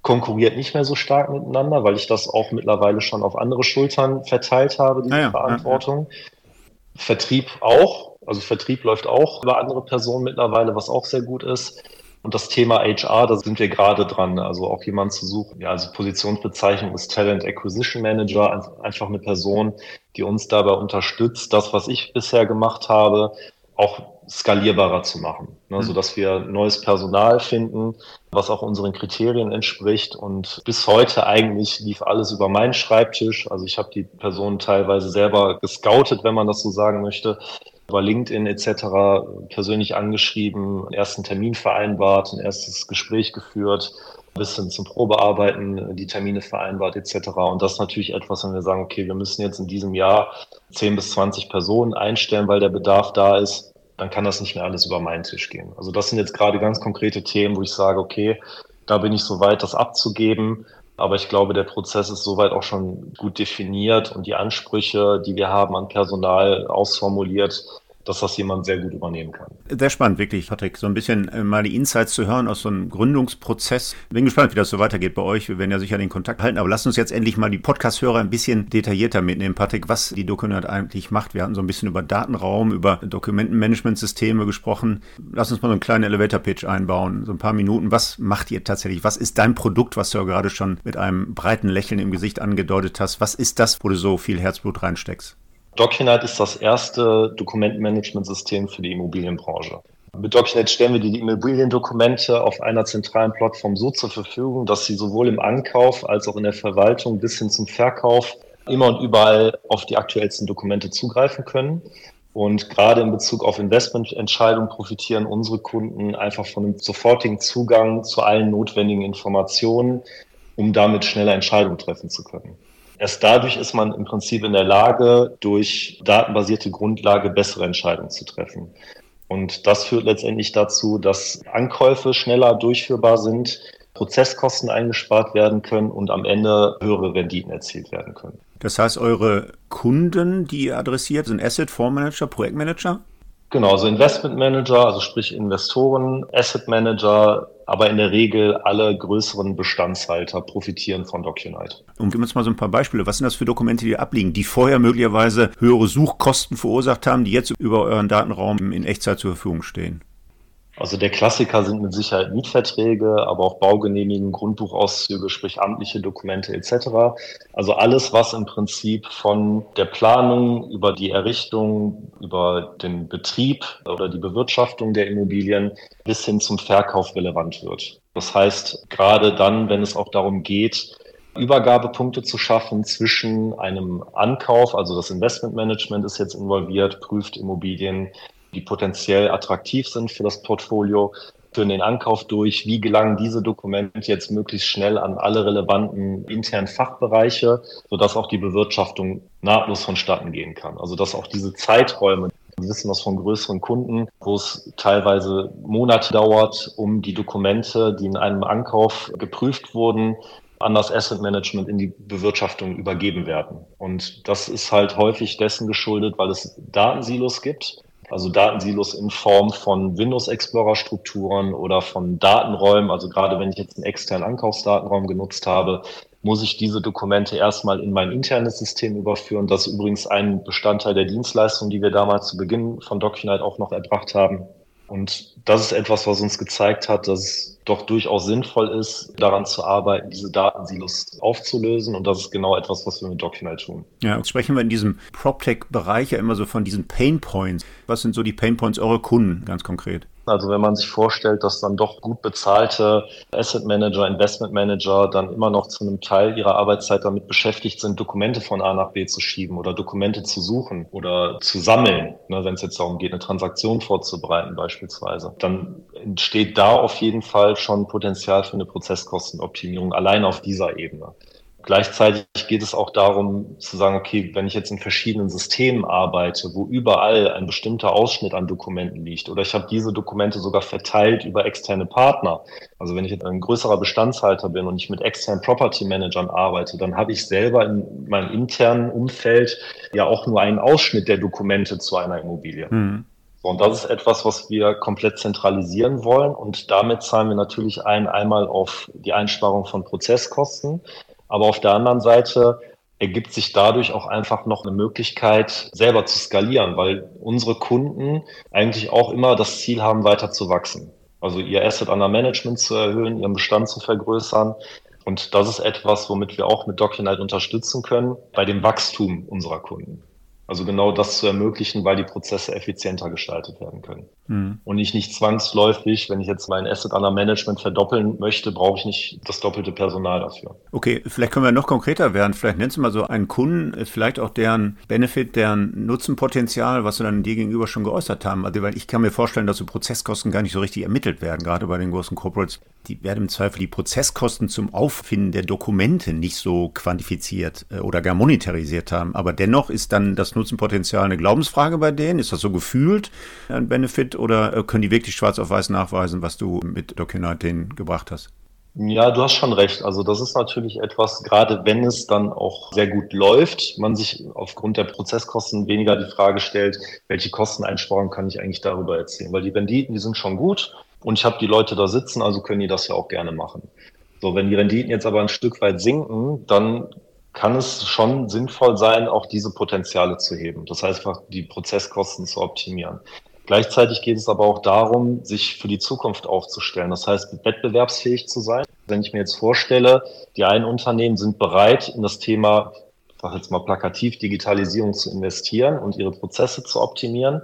S4: konkurriert nicht mehr so stark miteinander, weil ich das auch mittlerweile schon auf andere Schultern verteilt habe, diese ah ja, Verantwortung. Ja, ja. Vertrieb auch, also Vertrieb läuft auch über andere Personen mittlerweile, was auch sehr gut ist. Und das Thema HR, da sind wir gerade dran, also auch jemanden zu suchen. Ja, also Positionsbezeichnung ist Talent Acquisition Manager, einfach eine Person, die uns dabei unterstützt, das, was ich bisher gemacht habe, auch skalierbarer zu machen, ne, mhm. sodass wir neues Personal finden, was auch unseren Kriterien entspricht. Und bis heute eigentlich lief alles über meinen Schreibtisch. Also ich habe die Personen teilweise selber gescoutet, wenn man das so sagen möchte, über LinkedIn etc. persönlich angeschrieben, einen ersten Termin vereinbart, ein erstes Gespräch geführt, bis hin zum Probearbeiten, die Termine vereinbart etc. Und das ist natürlich etwas, wenn wir sagen, okay, wir müssen jetzt in diesem Jahr 10 bis 20 Personen einstellen, weil der Bedarf da ist dann kann das nicht mehr alles über meinen Tisch gehen. Also das sind jetzt gerade ganz konkrete Themen, wo ich sage, okay, da bin ich so weit, das abzugeben. Aber ich glaube, der Prozess ist soweit auch schon gut definiert und die Ansprüche, die wir haben an Personal ausformuliert, dass das jemand sehr gut übernehmen kann.
S2: Sehr spannend, wirklich, Patrick, so ein bisschen äh, mal die Insights zu hören aus so einem Gründungsprozess. Bin gespannt, wie das so weitergeht bei euch. Wir werden ja sicher den Kontakt halten, aber lasst uns jetzt endlich mal die Podcast-Hörer ein bisschen detaillierter mitnehmen, Patrick, was die Dokument eigentlich macht. Wir hatten so ein bisschen über Datenraum, über Dokumentenmanagementsysteme gesprochen. Lass uns mal so einen kleinen Elevator-Pitch einbauen, so ein paar Minuten. Was macht ihr tatsächlich? Was ist dein Produkt, was du ja gerade schon mit einem breiten Lächeln im Gesicht angedeutet hast? Was ist das, wo du so viel Herzblut reinsteckst?
S4: DocUnite ist das erste Dokumentenmanagementsystem für die Immobilienbranche. Mit DocUnite stellen wir die Immobiliendokumente auf einer zentralen Plattform so zur Verfügung, dass sie sowohl im Ankauf als auch in der Verwaltung bis hin zum Verkauf immer und überall auf die aktuellsten Dokumente zugreifen können. Und gerade in Bezug auf Investmententscheidungen profitieren unsere Kunden einfach von einem sofortigen Zugang zu allen notwendigen Informationen, um damit schneller Entscheidungen treffen zu können. Erst dadurch ist man im Prinzip in der Lage, durch datenbasierte Grundlage bessere Entscheidungen zu treffen. Und das führt letztendlich dazu, dass Ankäufe schneller durchführbar sind, Prozesskosten eingespart werden können und am Ende höhere Renditen erzielt werden können.
S2: Das heißt, eure Kunden, die ihr adressiert, sind Asset, Fondsmanager, Projektmanager?
S4: Genau, also Investment Manager, also sprich Investoren, Asset Manager, aber in der Regel alle größeren Bestandshalter profitieren von DocuNight.
S2: Und gib uns mal so ein paar Beispiele. Was sind das für Dokumente, die abliegen, die vorher möglicherweise höhere Suchkosten verursacht haben, die jetzt über euren Datenraum in Echtzeit zur Verfügung stehen?
S4: Also der Klassiker sind mit Sicherheit Mietverträge, aber auch Baugenehmigungen, Grundbuchauszüge, sprich amtliche Dokumente etc. Also alles, was im Prinzip von der Planung über die Errichtung, über den Betrieb oder die Bewirtschaftung der Immobilien bis hin zum Verkauf relevant wird. Das heißt, gerade dann, wenn es auch darum geht, Übergabepunkte zu schaffen zwischen einem Ankauf, also das Investmentmanagement ist jetzt involviert, prüft Immobilien, die potenziell attraktiv sind für das Portfolio, führen den Ankauf durch. Wie gelangen diese Dokumente jetzt möglichst schnell an alle relevanten internen Fachbereiche, sodass auch die Bewirtschaftung nahtlos vonstatten gehen kann? Also dass auch diese Zeiträume, wir wissen das von größeren Kunden, wo es teilweise Monate dauert, um die Dokumente, die in einem Ankauf geprüft wurden, an das Asset Management in die Bewirtschaftung übergeben werden. Und das ist halt häufig dessen geschuldet, weil es Datensilos gibt also Datensilos in Form von Windows Explorer Strukturen oder von Datenräumen. Also gerade wenn ich jetzt einen externen Ankaufsdatenraum genutzt habe, muss ich diese Dokumente erstmal in mein internes System überführen. Das ist übrigens ein Bestandteil der Dienstleistung, die wir damals zu Beginn von DocuNight auch noch erbracht haben. Und das ist etwas, was uns gezeigt hat, dass es doch durchaus sinnvoll ist, daran zu arbeiten, diese Datensilos aufzulösen. Und das ist genau etwas, was wir mit DocuNight tun.
S2: Ja, jetzt sprechen wir in diesem PropTech-Bereich ja immer so von diesen Pain Points. Was sind so die Pain Points eurer Kunden ganz konkret?
S4: Also wenn man sich vorstellt, dass dann doch gut bezahlte Asset Manager, Investment Manager dann immer noch zu einem Teil ihrer Arbeitszeit damit beschäftigt sind, Dokumente von A nach B zu schieben oder Dokumente zu suchen oder zu sammeln, ne, wenn es jetzt darum geht, eine Transaktion vorzubereiten beispielsweise, dann entsteht da auf jeden Fall schon Potenzial für eine Prozesskostenoptimierung allein auf dieser Ebene. Gleichzeitig geht es auch darum zu sagen, okay, wenn ich jetzt in verschiedenen Systemen arbeite, wo überall ein bestimmter Ausschnitt an Dokumenten liegt oder ich habe diese Dokumente sogar verteilt über externe Partner. Also wenn ich jetzt ein größerer Bestandshalter bin und ich mit externen Property Managern arbeite, dann habe ich selber in meinem internen Umfeld ja auch nur einen Ausschnitt der Dokumente zu einer Immobilie. Mhm. und das ist etwas, was wir komplett zentralisieren wollen. Und damit zahlen wir natürlich ein, einmal auf die Einsparung von Prozesskosten, aber auf der anderen Seite ergibt sich dadurch auch einfach noch eine Möglichkeit, selber zu skalieren, weil unsere Kunden eigentlich auch immer das Ziel haben, weiter zu wachsen. Also ihr Asset under Management zu erhöhen, ihren Bestand zu vergrößern. Und das ist etwas, womit wir auch mit DocuNight unterstützen können bei dem Wachstum unserer Kunden. Also genau das zu ermöglichen, weil die Prozesse effizienter gestaltet werden können. Mhm. Und ich nicht zwangsläufig, wenn ich jetzt mein Asset under Management verdoppeln möchte, brauche ich nicht das doppelte Personal dafür.
S2: Okay, vielleicht können wir noch konkreter werden. Vielleicht nennst du mal so einen Kunden, vielleicht auch deren Benefit, deren Nutzenpotenzial, was wir dann dir gegenüber schon geäußert haben. Also, weil ich kann mir vorstellen, dass so Prozesskosten gar nicht so richtig ermittelt werden, gerade bei den großen Corporates. Die werden im Zweifel die Prozesskosten zum Auffinden der Dokumente nicht so quantifiziert äh, oder gar monetarisiert haben. Aber dennoch ist dann das Nutzenpotenzial eine Glaubensfrage bei denen? Ist das so gefühlt ein Benefit oder äh, können die wirklich schwarz auf weiß nachweisen, was du mit DocuNight denen gebracht hast?
S4: Ja, du hast schon recht. Also das ist natürlich etwas, gerade wenn es dann auch sehr gut läuft, man sich aufgrund der Prozesskosten weniger die Frage stellt, welche Kosteneinsparungen kann ich eigentlich darüber erzielen? Weil die Renditen, die sind schon gut und ich habe die Leute da sitzen, also können die das ja auch gerne machen. So, wenn die Renditen jetzt aber ein Stück weit sinken, dann kann es schon sinnvoll sein, auch diese Potenziale zu heben. Das heißt, einfach die Prozesskosten zu optimieren. Gleichzeitig geht es aber auch darum, sich für die Zukunft aufzustellen. Das heißt, wettbewerbsfähig zu sein. Wenn ich mir jetzt vorstelle, die einen Unternehmen sind bereit, in das Thema, ich sage jetzt mal plakativ, Digitalisierung zu investieren und ihre Prozesse zu optimieren.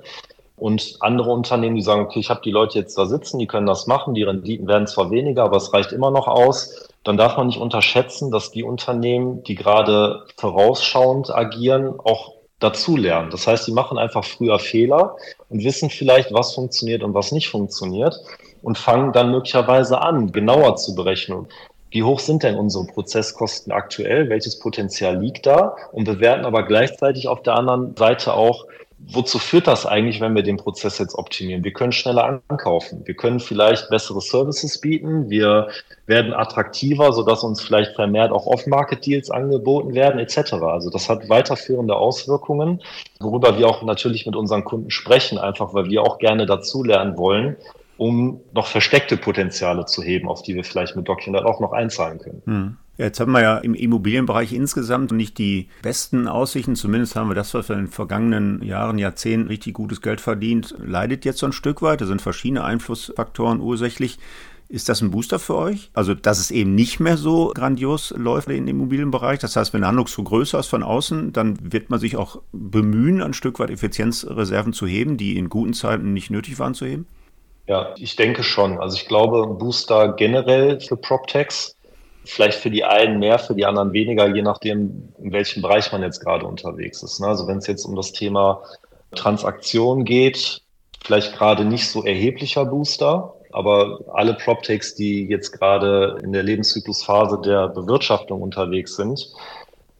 S4: Und andere Unternehmen, die sagen, okay, ich habe die Leute jetzt da sitzen, die können das machen, die Renditen werden zwar weniger, aber es reicht immer noch aus dann darf man nicht unterschätzen, dass die Unternehmen, die gerade vorausschauend agieren, auch dazulernen. Das heißt, sie machen einfach früher Fehler und wissen vielleicht, was funktioniert und was nicht funktioniert und fangen dann möglicherweise an, genauer zu berechnen. Wie hoch sind denn unsere Prozesskosten aktuell? Welches Potenzial liegt da? Und bewerten aber gleichzeitig auf der anderen Seite auch, wozu führt das eigentlich, wenn wir den Prozess jetzt optimieren? Wir können schneller ankaufen. Wir können vielleicht bessere Services bieten. Wir werden attraktiver, sodass uns vielleicht vermehrt auch Off-Market-Deals angeboten werden, etc. Also das hat weiterführende Auswirkungen, worüber wir auch natürlich mit unseren Kunden sprechen, einfach weil wir auch gerne dazulernen wollen, um noch versteckte Potenziale zu heben, auf die wir vielleicht mit DocUnit auch noch einzahlen können. Hm.
S2: Jetzt haben wir ja im Immobilienbereich insgesamt nicht die besten Aussichten. Zumindest haben wir das, was wir in den vergangenen Jahren, Jahrzehnten richtig gutes Geld verdient, leidet jetzt so ein Stück weit. Da sind verschiedene Einflussfaktoren ursächlich. Ist das ein Booster für euch? Also, dass es eben nicht mehr so grandios läuft im Immobilienbereich. Das heißt, wenn der Handlungsdruck größer ist von außen, dann wird man sich auch bemühen, ein Stück weit Effizienzreserven zu heben, die in guten Zeiten nicht nötig waren zu heben?
S4: Ja, ich denke schon. Also ich glaube, Booster generell für PropTechs, vielleicht für die einen mehr, für die anderen weniger, je nachdem, in welchem Bereich man jetzt gerade unterwegs ist. Ne? Also wenn es jetzt um das Thema Transaktion geht, vielleicht gerade nicht so erheblicher Booster, aber alle PropTechs, die jetzt gerade in der Lebenszyklusphase der Bewirtschaftung unterwegs sind,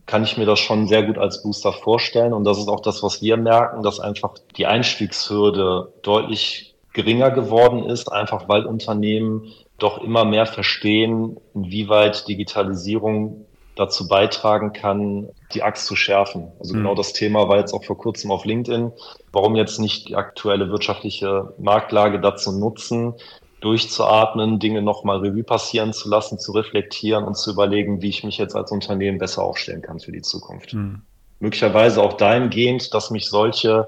S4: kann ich mir das schon sehr gut als Booster vorstellen. Und das ist auch das, was wir merken, dass einfach die Einstiegshürde deutlich geringer geworden ist, einfach weil Unternehmen doch immer mehr verstehen, inwieweit Digitalisierung dazu beitragen kann, die Axt zu schärfen. Also mhm. genau das Thema war jetzt auch vor kurzem auf LinkedIn. Warum jetzt nicht die aktuelle wirtschaftliche Marktlage dazu nutzen, durchzuatmen, Dinge nochmal Revue passieren zu lassen, zu reflektieren und zu überlegen, wie ich mich jetzt als Unternehmen besser aufstellen kann für die Zukunft. Mhm. Möglicherweise auch dahingehend, dass mich solche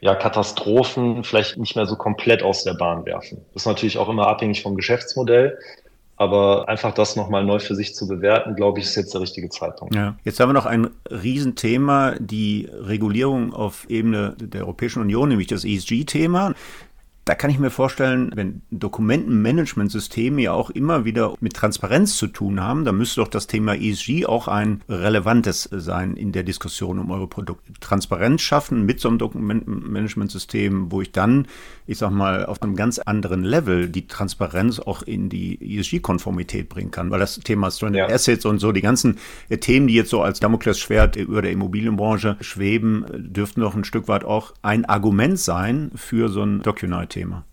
S4: ja, Katastrophen vielleicht nicht mehr so komplett aus der Bahn werfen. Das ist natürlich auch immer abhängig vom Geschäftsmodell. Aber einfach das nochmal neu für sich zu bewerten, glaube ich, ist jetzt der richtige Zeitpunkt.
S2: Ja. Jetzt haben wir noch ein Riesenthema, die Regulierung auf Ebene der Europäischen Union, nämlich das ESG-Thema. Da kann ich mir vorstellen, wenn Dokumentenmanagementsysteme ja auch immer wieder mit Transparenz zu tun haben, dann müsste doch das Thema ESG auch ein relevantes sein in der Diskussion um eure Produkte. Transparenz schaffen mit so einem Dokumentenmanagementsystem, wo ich dann, ich sag mal, auf einem ganz anderen Level die Transparenz auch in die ESG-Konformität bringen kann. Weil das Thema Stranded ja. Assets und so, die ganzen äh, Themen, die jetzt so als Damoklesschwert über der Immobilienbranche schweben, dürften doch ein Stück weit auch ein Argument sein für so ein Docunite. Thema.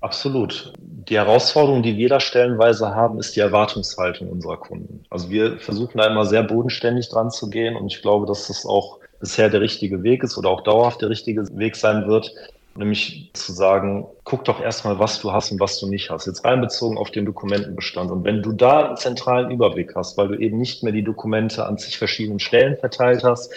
S4: Absolut. Die Herausforderung, die wir da stellenweise haben, ist die Erwartungshaltung unserer Kunden. Also wir versuchen da immer sehr bodenständig dran zu gehen und ich glaube, dass das auch bisher der richtige Weg ist oder auch dauerhaft der richtige Weg sein wird, nämlich zu sagen, guck doch erstmal, was du hast und was du nicht hast. Jetzt einbezogen auf den Dokumentenbestand. Und wenn du da einen zentralen Überblick hast, weil du eben nicht mehr die Dokumente an sich verschiedenen Stellen verteilt hast,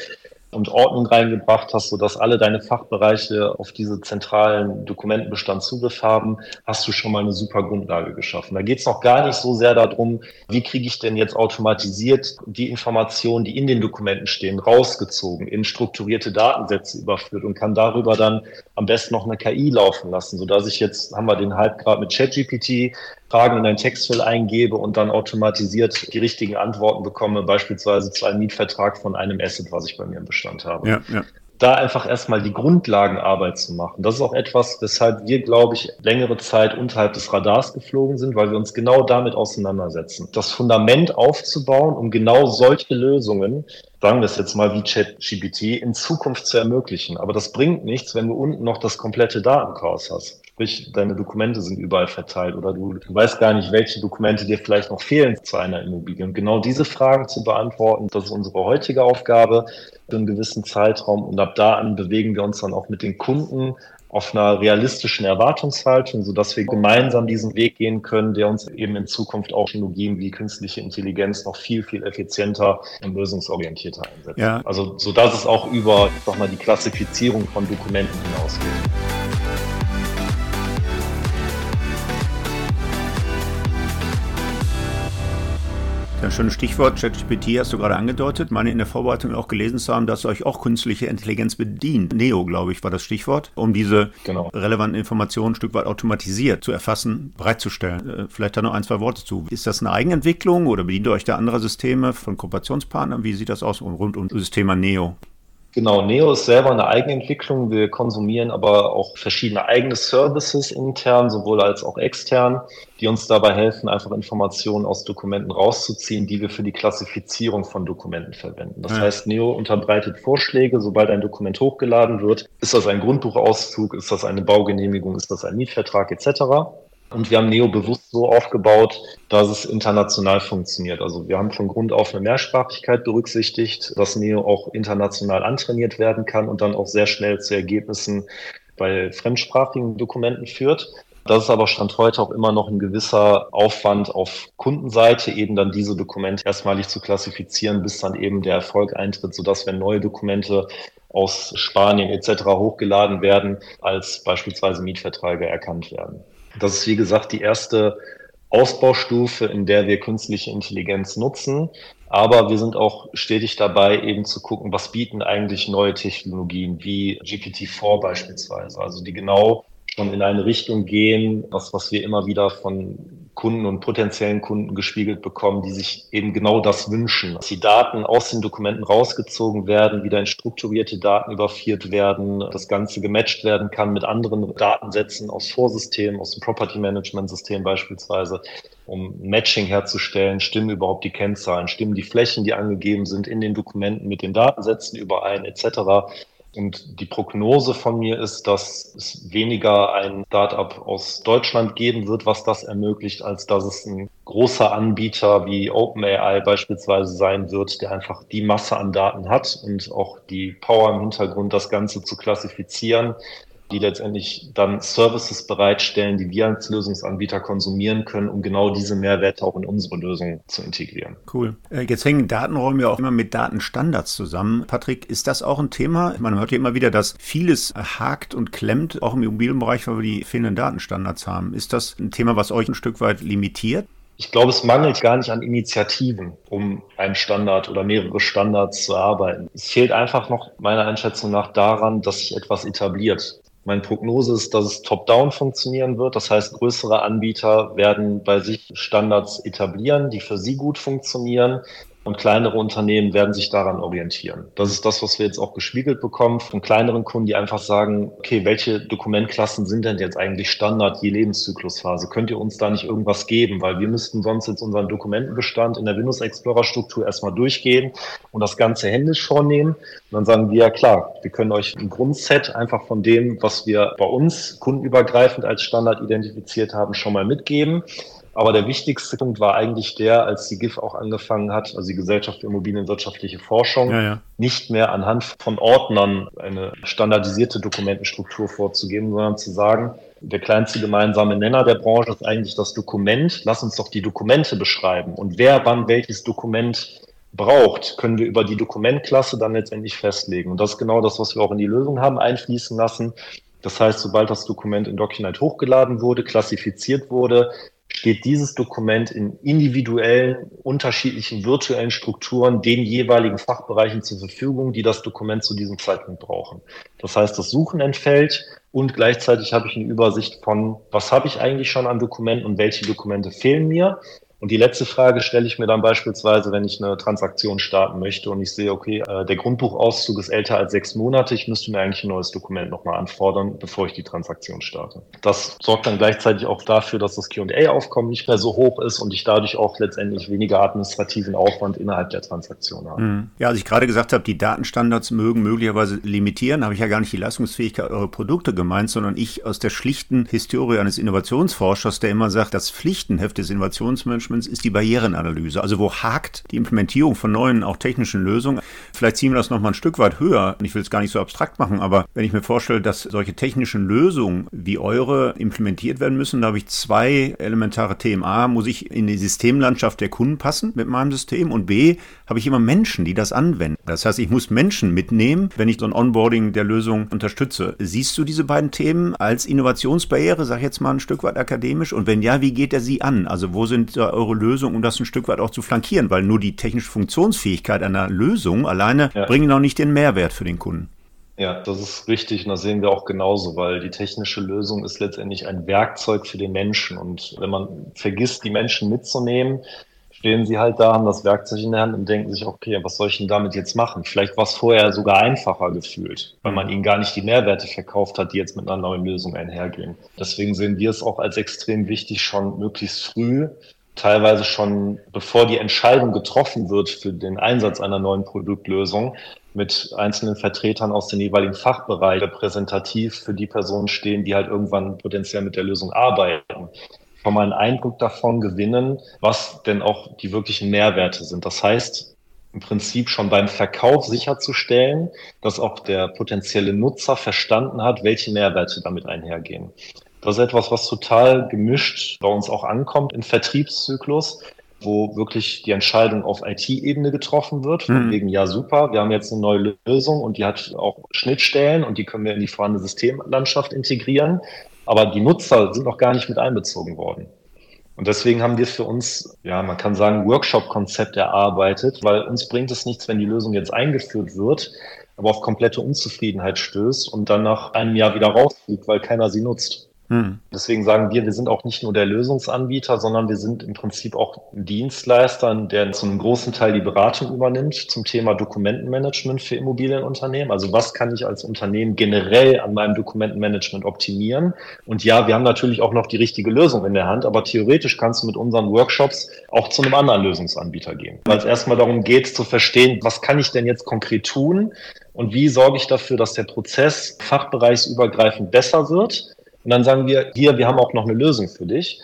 S4: und Ordnung reingebracht hast, sodass alle deine Fachbereiche auf diese zentralen Dokumentenbestand Zugriff haben, hast du schon mal eine super Grundlage geschaffen. Da geht es noch gar nicht so sehr darum, wie kriege ich denn jetzt automatisiert die Informationen, die in den Dokumenten stehen, rausgezogen, in strukturierte Datensätze überführt und kann darüber dann am besten noch eine KI laufen lassen, sodass ich jetzt, haben wir den Hype gerade mit ChatGPT, Fragen in ein Textfeld eingebe und dann automatisiert die richtigen Antworten bekomme, beispielsweise zu einem Mietvertrag von einem Asset, was ich bei mir im Bestand habe. Ja, ja. Da einfach erstmal die Grundlagenarbeit zu machen. Das ist auch etwas, weshalb wir, glaube ich, längere Zeit unterhalb des Radars geflogen sind, weil wir uns genau damit auseinandersetzen. Das Fundament aufzubauen, um genau solche Lösungen sagen wir es jetzt mal wie ChatGPT, in Zukunft zu ermöglichen. Aber das bringt nichts, wenn du unten noch das komplette Datenchaos hast. Sprich, deine Dokumente sind überall verteilt oder du, du weißt gar nicht, welche Dokumente dir vielleicht noch fehlen zu einer Immobilie. Und genau diese Fragen zu beantworten, das ist unsere heutige Aufgabe für einen gewissen Zeitraum. Und ab da an bewegen wir uns dann auch mit den Kunden auf einer realistischen Erwartungshaltung, sodass wir gemeinsam diesen Weg gehen können, der uns eben in Zukunft auch Technologien wie künstliche Intelligenz noch viel, viel effizienter und lösungsorientierter einsetzt. Ja. Also, sodass es auch über, ich sag mal, die Klassifizierung von Dokumenten hinausgeht.
S2: Ein schönes Stichwort, ChatGPT hast du gerade angedeutet. Meine in der Vorbereitung auch gelesen zu haben, dass euch auch künstliche Intelligenz bedient. Neo, glaube ich, war das Stichwort, um diese genau. relevanten Informationen ein Stück weit automatisiert zu erfassen, bereitzustellen. Äh, vielleicht da noch ein, zwei Worte zu. Ist das eine Eigenentwicklung oder bedient ihr euch da anderer Systeme von Kooperationspartnern? Wie sieht das aus rund um das Thema Neo?
S4: Genau, Neo ist selber eine Eigenentwicklung. Wir konsumieren aber auch verschiedene eigene Services intern, sowohl als auch extern, die uns dabei helfen, einfach Informationen aus Dokumenten rauszuziehen, die wir für die Klassifizierung von Dokumenten verwenden. Das ja. heißt, Neo unterbreitet Vorschläge, sobald ein Dokument hochgeladen wird. Ist das ein Grundbuchauszug? Ist das eine Baugenehmigung? Ist das ein Mietvertrag etc.? Und wir haben Neo bewusst so aufgebaut, dass es international funktioniert. Also wir haben von Grund auf eine Mehrsprachigkeit berücksichtigt, dass Neo auch international antrainiert werden kann und dann auch sehr schnell zu Ergebnissen bei fremdsprachigen Dokumenten führt. Das ist aber Stand heute auch immer noch ein gewisser Aufwand auf Kundenseite, eben dann diese Dokumente erstmalig zu klassifizieren, bis dann eben der Erfolg eintritt, sodass wenn neue Dokumente aus Spanien etc. hochgeladen werden, als beispielsweise Mietverträge erkannt werden. Das ist, wie gesagt, die erste Ausbaustufe, in der wir künstliche Intelligenz nutzen. Aber wir sind auch stetig dabei, eben zu gucken, was bieten eigentlich neue Technologien wie GPT-4 beispielsweise, also die genau schon in eine Richtung gehen, was, was wir immer wieder von Kunden und potenziellen Kunden gespiegelt bekommen, die sich eben genau das wünschen. Dass die Daten aus den Dokumenten rausgezogen werden, wieder in strukturierte Daten überführt werden, das Ganze gematcht werden kann mit anderen Datensätzen aus Vorsystemen, aus dem Property Management System beispielsweise, um Matching herzustellen, stimmen überhaupt die Kennzahlen, stimmen die Flächen, die angegeben sind in den Dokumenten mit den Datensätzen überein etc. Und die Prognose von mir ist, dass es weniger ein Startup aus Deutschland geben wird, was das ermöglicht, als dass es ein großer Anbieter wie OpenAI beispielsweise sein wird, der einfach die Masse an Daten hat und auch die Power im Hintergrund, das Ganze zu klassifizieren, die letztendlich dann Services bereitstellen, die wir als Lösungsanbieter konsumieren können, um genau diese Mehrwerte auch in unsere Lösung zu integrieren.
S2: Cool. Äh, jetzt hängen Datenräume ja auch immer mit Datenstandards zusammen. Patrick, ist das auch ein Thema? Man hört ja immer wieder, dass vieles hakt und klemmt, auch im Immobilienbereich, weil wir die fehlenden Datenstandards haben. Ist das ein Thema, was euch ein Stück weit limitiert?
S4: Ich glaube, es mangelt gar nicht an Initiativen, um einen Standard oder mehrere Standards zu erarbeiten. Es fehlt einfach noch meiner Einschätzung nach daran, dass sich etwas etabliert. Meine Prognose ist, dass es top-down funktionieren wird. Das heißt, größere Anbieter werden bei sich Standards etablieren, die für sie gut funktionieren. Und kleinere Unternehmen werden sich daran orientieren. Das ist das, was wir jetzt auch gespiegelt bekommen von kleineren Kunden, die einfach sagen, okay, welche Dokumentklassen sind denn jetzt eigentlich Standard je Lebenszyklusphase? Könnt ihr uns da nicht irgendwas geben? Weil wir müssten sonst jetzt unseren Dokumentenbestand in der Windows Explorer Struktur erstmal durchgehen und das Ganze händisch vornehmen. Und dann sagen wir, ja klar, wir können euch ein Grundset einfach von dem, was wir bei uns kundenübergreifend als Standard identifiziert haben, schon mal mitgeben. Aber der wichtigste Punkt war eigentlich der, als die GIF auch angefangen hat, also die Gesellschaft für Immobilienwirtschaftliche Forschung, ja, ja. nicht mehr anhand von Ordnern eine standardisierte Dokumentenstruktur vorzugeben, sondern zu sagen, der kleinste gemeinsame Nenner der Branche ist eigentlich das Dokument. Lass uns doch die Dokumente beschreiben. Und wer wann welches Dokument braucht, können wir über die Dokumentklasse dann letztendlich festlegen. Und das ist genau das, was wir auch in die Lösung haben einfließen lassen. Das heißt, sobald das Dokument in DocuNet hochgeladen wurde, klassifiziert wurde, steht dieses Dokument in individuellen, unterschiedlichen virtuellen Strukturen den jeweiligen Fachbereichen zur Verfügung, die das Dokument zu diesem Zeitpunkt brauchen. Das heißt, das Suchen entfällt und gleichzeitig habe ich eine Übersicht von, was habe ich eigentlich schon an Dokumenten und welche Dokumente fehlen mir und die letzte Frage stelle ich mir dann beispielsweise, wenn ich eine Transaktion starten möchte und ich sehe, okay, äh, der Grundbuchauszug ist älter als sechs Monate, ich müsste mir eigentlich ein neues Dokument nochmal anfordern, bevor ich die Transaktion starte. Das sorgt dann gleichzeitig auch dafür, dass das QA-Aufkommen nicht mehr so hoch ist und ich dadurch auch letztendlich weniger administrativen Aufwand innerhalb der Transaktion habe.
S2: Mhm. Ja, als ich gerade gesagt habe, die Datenstandards mögen möglicherweise limitieren, habe ich ja gar nicht die Leistungsfähigkeit eurer Produkte gemeint, sondern ich aus der schlichten Historie eines Innovationsforschers, der immer sagt, das Pflichtenheft des Innovationsmanagements Managements ist die Barrierenanalyse. Also wo hakt die Implementierung von neuen, auch technischen Lösungen? Vielleicht ziehen wir das nochmal ein Stück weit höher. Ich will es gar nicht so abstrakt machen, aber wenn ich mir vorstelle, dass solche technischen Lösungen wie eure implementiert werden müssen, da habe ich zwei elementare Themen. A, muss ich in die Systemlandschaft der Kunden passen mit meinem System und B, habe ich immer Menschen, die das anwenden. Das heißt, ich muss Menschen mitnehmen, wenn ich so ein Onboarding der Lösung unterstütze. Siehst du diese beiden Themen als Innovationsbarriere, sag ich jetzt mal ein Stück weit akademisch? Und wenn ja, wie geht er sie an? Also wo sind da eure Lösung, um das ein Stück weit auch zu flankieren, weil nur die technische Funktionsfähigkeit einer Lösung alleine ja. bringt noch nicht den Mehrwert für den Kunden.
S4: Ja, das ist richtig und das sehen wir auch genauso, weil die technische Lösung ist letztendlich ein Werkzeug für den Menschen. Und wenn man vergisst, die Menschen mitzunehmen, stehen sie halt da, haben das Werkzeug in der Hand und denken sich, okay, was soll ich denn damit jetzt machen? Vielleicht war es vorher sogar einfacher gefühlt, weil man ihnen gar nicht die Mehrwerte verkauft hat, die jetzt mit einer neuen Lösung einhergehen. Deswegen sehen wir es auch als extrem wichtig, schon möglichst früh teilweise schon bevor die Entscheidung getroffen wird für den Einsatz einer neuen Produktlösung, mit einzelnen Vertretern aus den jeweiligen Fachbereichen repräsentativ für die Personen stehen, die halt irgendwann potenziell mit der Lösung arbeiten schon mal einen Eindruck davon gewinnen, was denn auch die wirklichen Mehrwerte sind. Das heißt, im Prinzip schon beim Verkauf sicherzustellen, dass auch der potenzielle Nutzer verstanden hat, welche Mehrwerte damit einhergehen. Das ist etwas, was total gemischt bei uns auch ankommt im Vertriebszyklus, wo wirklich die Entscheidung auf IT-Ebene getroffen wird. Von mhm. wegen, ja, super, wir haben jetzt eine neue Lösung und die hat auch Schnittstellen und die können wir in die vorhandene Systemlandschaft integrieren aber die Nutzer sind noch gar nicht mit einbezogen worden. Und deswegen haben wir für uns, ja, man kann sagen, Workshop-Konzept erarbeitet, weil uns bringt es nichts, wenn die Lösung jetzt eingeführt wird, aber auf komplette Unzufriedenheit stößt und dann nach einem Jahr wieder rausfliegt, weil keiner sie nutzt. Hm. Deswegen sagen wir, wir sind auch nicht nur der Lösungsanbieter, sondern wir sind im Prinzip auch ein Dienstleister, der zu einem großen Teil die Beratung übernimmt zum Thema Dokumentenmanagement für Immobilienunternehmen. Also was kann ich als Unternehmen generell an meinem Dokumentenmanagement optimieren? Und ja, wir haben natürlich auch noch die richtige Lösung in der Hand, aber theoretisch kannst du mit unseren Workshops auch zu einem anderen Lösungsanbieter gehen. Weil es erstmal darum geht zu verstehen, was kann ich denn jetzt konkret tun? Und wie sorge ich dafür, dass der Prozess fachbereichsübergreifend besser wird? Und dann sagen wir, hier, wir haben auch noch eine Lösung für dich.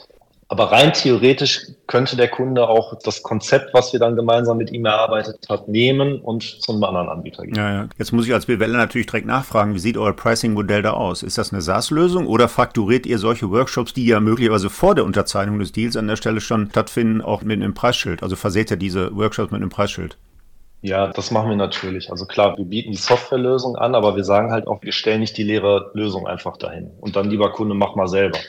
S4: Aber rein theoretisch könnte der Kunde auch das Konzept, was wir dann gemeinsam mit ihm erarbeitet haben, nehmen und zu einem anderen Anbieter gehen.
S2: Ja, ja. Jetzt muss ich als BWLer natürlich direkt nachfragen, wie sieht euer Pricing-Modell da aus? Ist das eine SaaS-Lösung oder fakturiert ihr solche Workshops, die ja möglicherweise vor der Unterzeichnung des Deals an der Stelle schon stattfinden, auch mit einem Preisschild? Also verseht ihr diese Workshops mit einem Preisschild?
S4: Ja, das machen wir natürlich. Also klar, wir bieten die Softwarelösung an, aber wir sagen halt auch, wir stellen nicht die leere Lösung einfach dahin. Und dann, lieber Kunde, mach mal selber.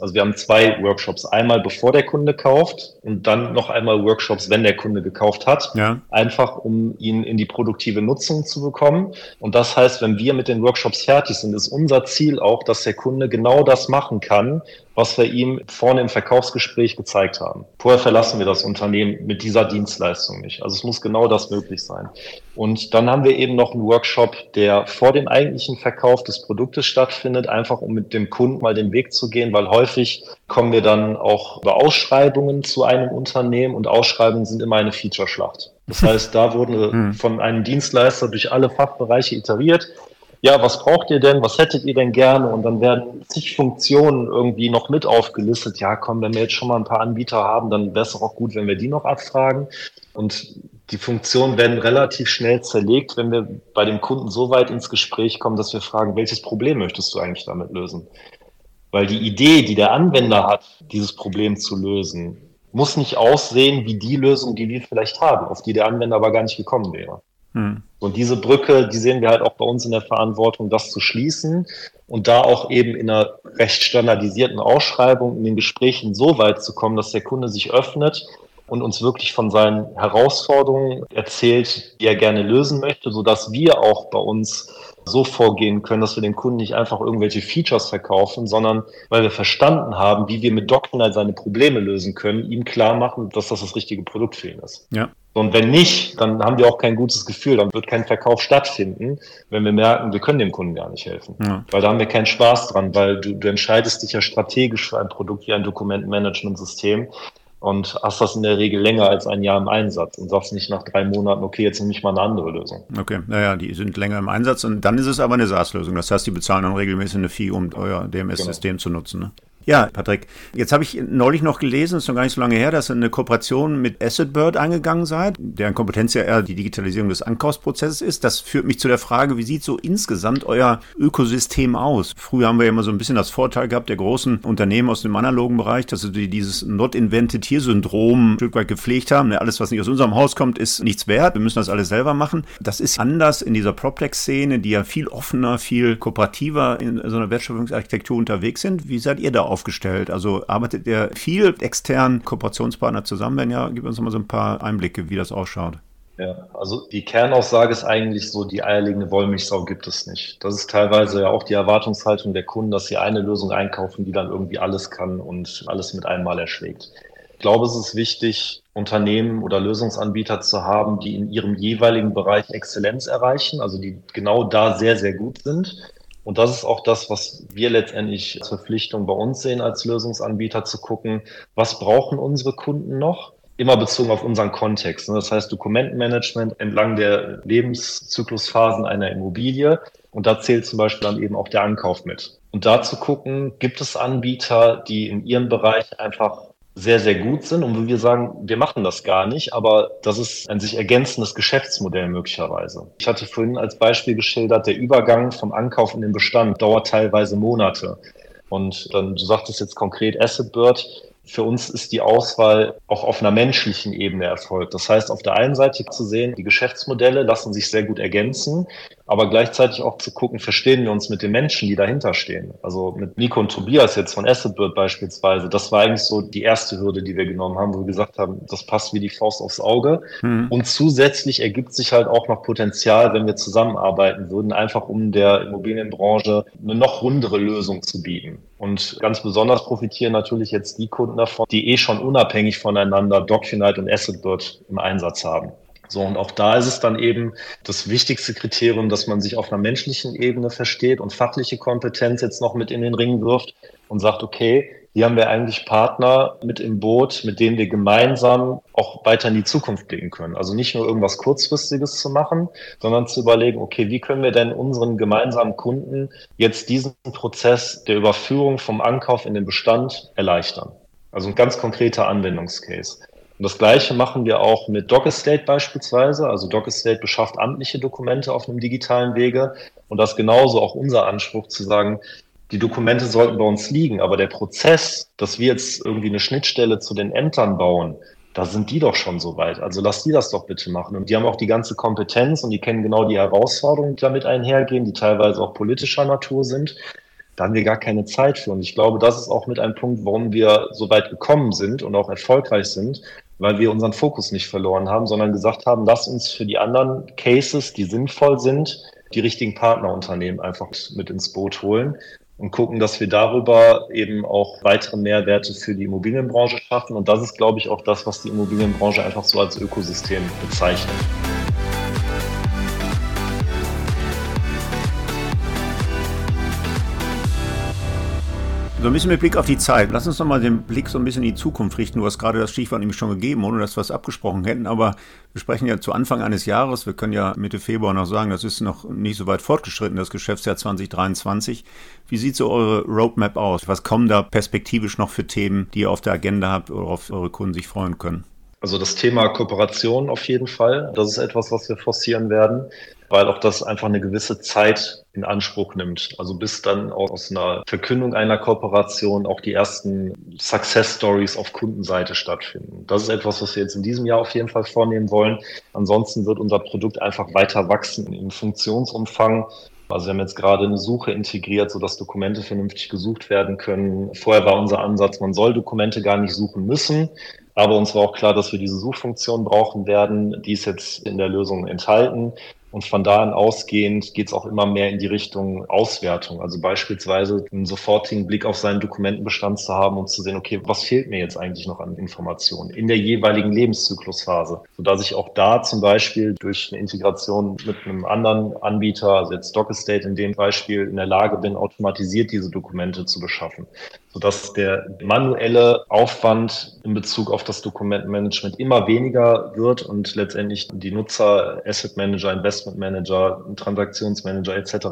S4: Also wir haben zwei Workshops. Einmal bevor der Kunde kauft und dann noch einmal Workshops, wenn der Kunde gekauft hat. Ja. Einfach, um ihn in die produktive Nutzung zu bekommen. Und das heißt, wenn wir mit den Workshops fertig sind, ist unser Ziel auch, dass der Kunde genau das machen kann, was wir ihm vorne im Verkaufsgespräch gezeigt haben. Vorher verlassen wir das Unternehmen mit dieser Dienstleistung nicht. Also es muss genau das möglich sein. Und dann haben wir eben noch einen Workshop, der vor dem eigentlichen Verkauf des Produktes stattfindet, einfach um mit dem Kunden mal den Weg zu gehen, weil häufig kommen wir dann auch über Ausschreibungen zu einem Unternehmen und Ausschreibungen sind immer eine Feature-Schlacht. Das heißt, da wurde hm. von einem Dienstleister durch alle Fachbereiche iteriert ja, was braucht ihr denn, was hättet ihr denn gerne? Und dann werden zig Funktionen irgendwie noch mit aufgelistet. Ja, komm, wenn wir jetzt schon mal ein paar Anbieter haben, dann wäre es auch gut, wenn wir die noch abfragen. Und die Funktionen werden relativ schnell zerlegt, wenn wir bei dem Kunden so weit ins Gespräch kommen, dass wir fragen, welches Problem möchtest du eigentlich damit lösen? Weil die Idee, die der Anwender hat, dieses Problem zu lösen, muss nicht aussehen wie die Lösung, die wir vielleicht haben, auf die der Anwender aber gar nicht gekommen wäre. Hm. Und diese Brücke, die sehen wir halt auch bei uns in der Verantwortung, das zu schließen und da auch eben in einer recht standardisierten Ausschreibung in den Gesprächen so weit zu kommen, dass der Kunde sich öffnet und uns wirklich von seinen Herausforderungen erzählt, die er gerne lösen möchte, sodass wir auch bei uns so vorgehen können, dass wir dem Kunden nicht einfach irgendwelche Features verkaufen, sondern weil wir verstanden haben, wie wir mit Document seine Probleme lösen können, ihm klar machen, dass das das richtige Produkt für ihn ist. Ja. Und wenn nicht, dann haben wir auch kein gutes Gefühl, dann wird kein Verkauf stattfinden, wenn wir merken, wir können dem Kunden gar nicht helfen. Ja. Weil da haben wir keinen Spaß dran, weil du, du entscheidest dich ja strategisch für ein Produkt wie ein Dokumentenmanagementsystem und hast das in der Regel länger als ein Jahr im Einsatz und sagst nicht nach drei Monaten, okay, jetzt nehme ich mal eine andere Lösung.
S2: Okay, naja, die sind länger im Einsatz und dann ist es aber eine SaaS-Lösung. Das heißt, die bezahlen dann regelmäßig eine Fee, um euer DMS-System genau. zu nutzen. Ne? Ja, Patrick, jetzt habe ich neulich noch gelesen, ist noch gar nicht so lange her, dass ihr eine Kooperation mit AssetBird eingegangen seid, deren Kompetenz ja eher die Digitalisierung des Ankaufsprozesses ist. Das führt mich zu der Frage, wie sieht so insgesamt euer Ökosystem aus? Früher haben wir ja immer so ein bisschen das Vorteil gehabt der großen Unternehmen aus dem analogen Bereich, dass sie dieses Not Invented Here Syndrom ein Stück weit gepflegt haben. Alles, was nicht aus unserem Haus kommt, ist nichts wert. Wir müssen das alles selber machen. Das ist anders in dieser PropTech-Szene, die ja viel offener, viel kooperativer in so einer Wertschöpfungsarchitektur unterwegs sind. Wie seid ihr da auf aufgestellt? Also arbeitet ihr viel externen Kooperationspartner zusammen? Wenn ja, gib uns mal so ein paar Einblicke, wie das ausschaut.
S4: Ja, also die Kernaussage ist eigentlich so, die eierlegende Wollmilchsau gibt es nicht. Das ist teilweise ja auch die Erwartungshaltung der Kunden, dass sie eine Lösung einkaufen, die dann irgendwie alles kann und alles mit einem Mal erschlägt. Ich glaube, es ist wichtig, Unternehmen oder Lösungsanbieter zu haben, die in ihrem jeweiligen Bereich Exzellenz erreichen, also die genau da sehr, sehr gut sind. Und das ist auch das, was wir letztendlich als Verpflichtung bei uns sehen als Lösungsanbieter, zu gucken, was brauchen unsere Kunden noch? Immer bezogen auf unseren Kontext. Das heißt, Dokumentenmanagement entlang der Lebenszyklusphasen einer Immobilie. Und da zählt zum Beispiel dann eben auch der Ankauf mit. Und da zu gucken, gibt es Anbieter, die in ihrem Bereich einfach sehr, sehr gut sind und wir sagen, wir machen das gar nicht, aber das ist ein sich ergänzendes Geschäftsmodell möglicherweise. Ich hatte vorhin als Beispiel geschildert, der Übergang vom Ankauf in den Bestand dauert teilweise Monate. Und dann, du sagtest jetzt konkret Asset Bird, für uns ist die Auswahl auch auf einer menschlichen Ebene erfolgt. Das heißt, auf der einen Seite zu sehen, die Geschäftsmodelle lassen sich sehr gut ergänzen, aber gleichzeitig auch zu gucken, verstehen wir uns mit den Menschen, die dahinter stehen. Also mit Nico und Tobias jetzt von Assetbird beispielsweise, das war eigentlich so die erste Hürde, die wir genommen haben, wo wir gesagt haben, das passt wie die Faust aufs Auge. Mhm. Und zusätzlich ergibt sich halt auch noch Potenzial, wenn wir zusammenarbeiten würden, einfach um der Immobilienbranche eine noch rundere Lösung zu bieten. Und ganz besonders profitieren natürlich jetzt die Kunden davon, die eh schon unabhängig voneinander DocUnite und AssetBird im Einsatz haben. So, und auch da ist es dann eben das wichtigste Kriterium, dass man sich auf einer menschlichen Ebene versteht und fachliche Kompetenz jetzt noch mit in den Ring wirft und sagt, okay, hier haben wir eigentlich Partner mit im Boot, mit denen wir gemeinsam auch weiter in die Zukunft blicken können. Also nicht nur irgendwas Kurzfristiges zu machen, sondern zu überlegen, okay, wie können wir denn unseren gemeinsamen Kunden jetzt diesen Prozess der Überführung vom Ankauf in den Bestand erleichtern? Also ein ganz konkreter Anwendungscase. Und das Gleiche machen wir auch mit DocEstate beispielsweise. Also DocEstate beschafft amtliche Dokumente auf einem digitalen Wege. Und das genauso auch unser Anspruch zu sagen, die Dokumente sollten bei uns liegen, aber der Prozess, dass wir jetzt irgendwie eine Schnittstelle zu den Ämtern bauen, da sind die doch schon so weit. Also lass die das doch bitte machen. Und die haben auch die ganze Kompetenz und die kennen genau die Herausforderungen, die damit einhergehen, die teilweise auch politischer Natur sind. Da haben wir gar keine Zeit für. Und ich glaube, das ist auch mit einem Punkt, warum wir so weit gekommen sind und auch erfolgreich sind, weil wir unseren Fokus nicht verloren haben, sondern gesagt haben, lass uns für die anderen Cases, die sinnvoll sind, die richtigen Partnerunternehmen einfach mit ins Boot holen und gucken, dass wir darüber eben auch weitere Mehrwerte für die Immobilienbranche schaffen. Und das ist, glaube ich, auch das, was die Immobilienbranche einfach so als Ökosystem bezeichnet.
S2: So ein bisschen mit Blick auf die Zeit. Lass uns noch mal den Blick so ein bisschen in die Zukunft richten. Du hast gerade das Stichwort nämlich schon gegeben, ohne dass wir es abgesprochen hätten. Aber wir sprechen ja zu Anfang eines Jahres. Wir können ja Mitte Februar noch sagen, das ist noch nicht so weit fortgeschritten, das Geschäftsjahr 2023. Wie sieht so eure Roadmap aus? Was kommen da perspektivisch noch für Themen, die ihr auf der Agenda habt oder auf eure Kunden sich freuen können?
S4: Also das Thema Kooperation auf jeden Fall. Das ist etwas, was wir forcieren werden weil auch das einfach eine gewisse Zeit in Anspruch nimmt. Also bis dann aus einer Verkündung einer Kooperation auch die ersten Success Stories auf Kundenseite stattfinden. Das ist etwas, was wir jetzt in diesem Jahr auf jeden Fall vornehmen wollen. Ansonsten wird unser Produkt einfach weiter wachsen im Funktionsumfang. Also wir haben jetzt gerade eine Suche integriert, sodass Dokumente vernünftig gesucht werden können. Vorher war unser Ansatz, man soll Dokumente gar nicht suchen müssen. Aber uns war auch klar, dass wir diese Suchfunktion brauchen werden. Die ist jetzt in der Lösung enthalten. Und von da an ausgehend geht es auch immer mehr in die Richtung Auswertung. Also beispielsweise einen sofortigen Blick auf seinen Dokumentenbestand zu haben und zu sehen, okay, was fehlt mir jetzt eigentlich noch an Informationen in der jeweiligen Lebenszyklusphase, sodass ich auch da zum Beispiel durch eine Integration mit einem anderen Anbieter, also jetzt DocEstate in dem Beispiel, in der Lage bin, automatisiert diese Dokumente zu beschaffen sodass der manuelle Aufwand in Bezug auf das Dokumentenmanagement immer weniger wird und letztendlich die Nutzer, Asset Manager, Investment Manager, Transaktionsmanager etc.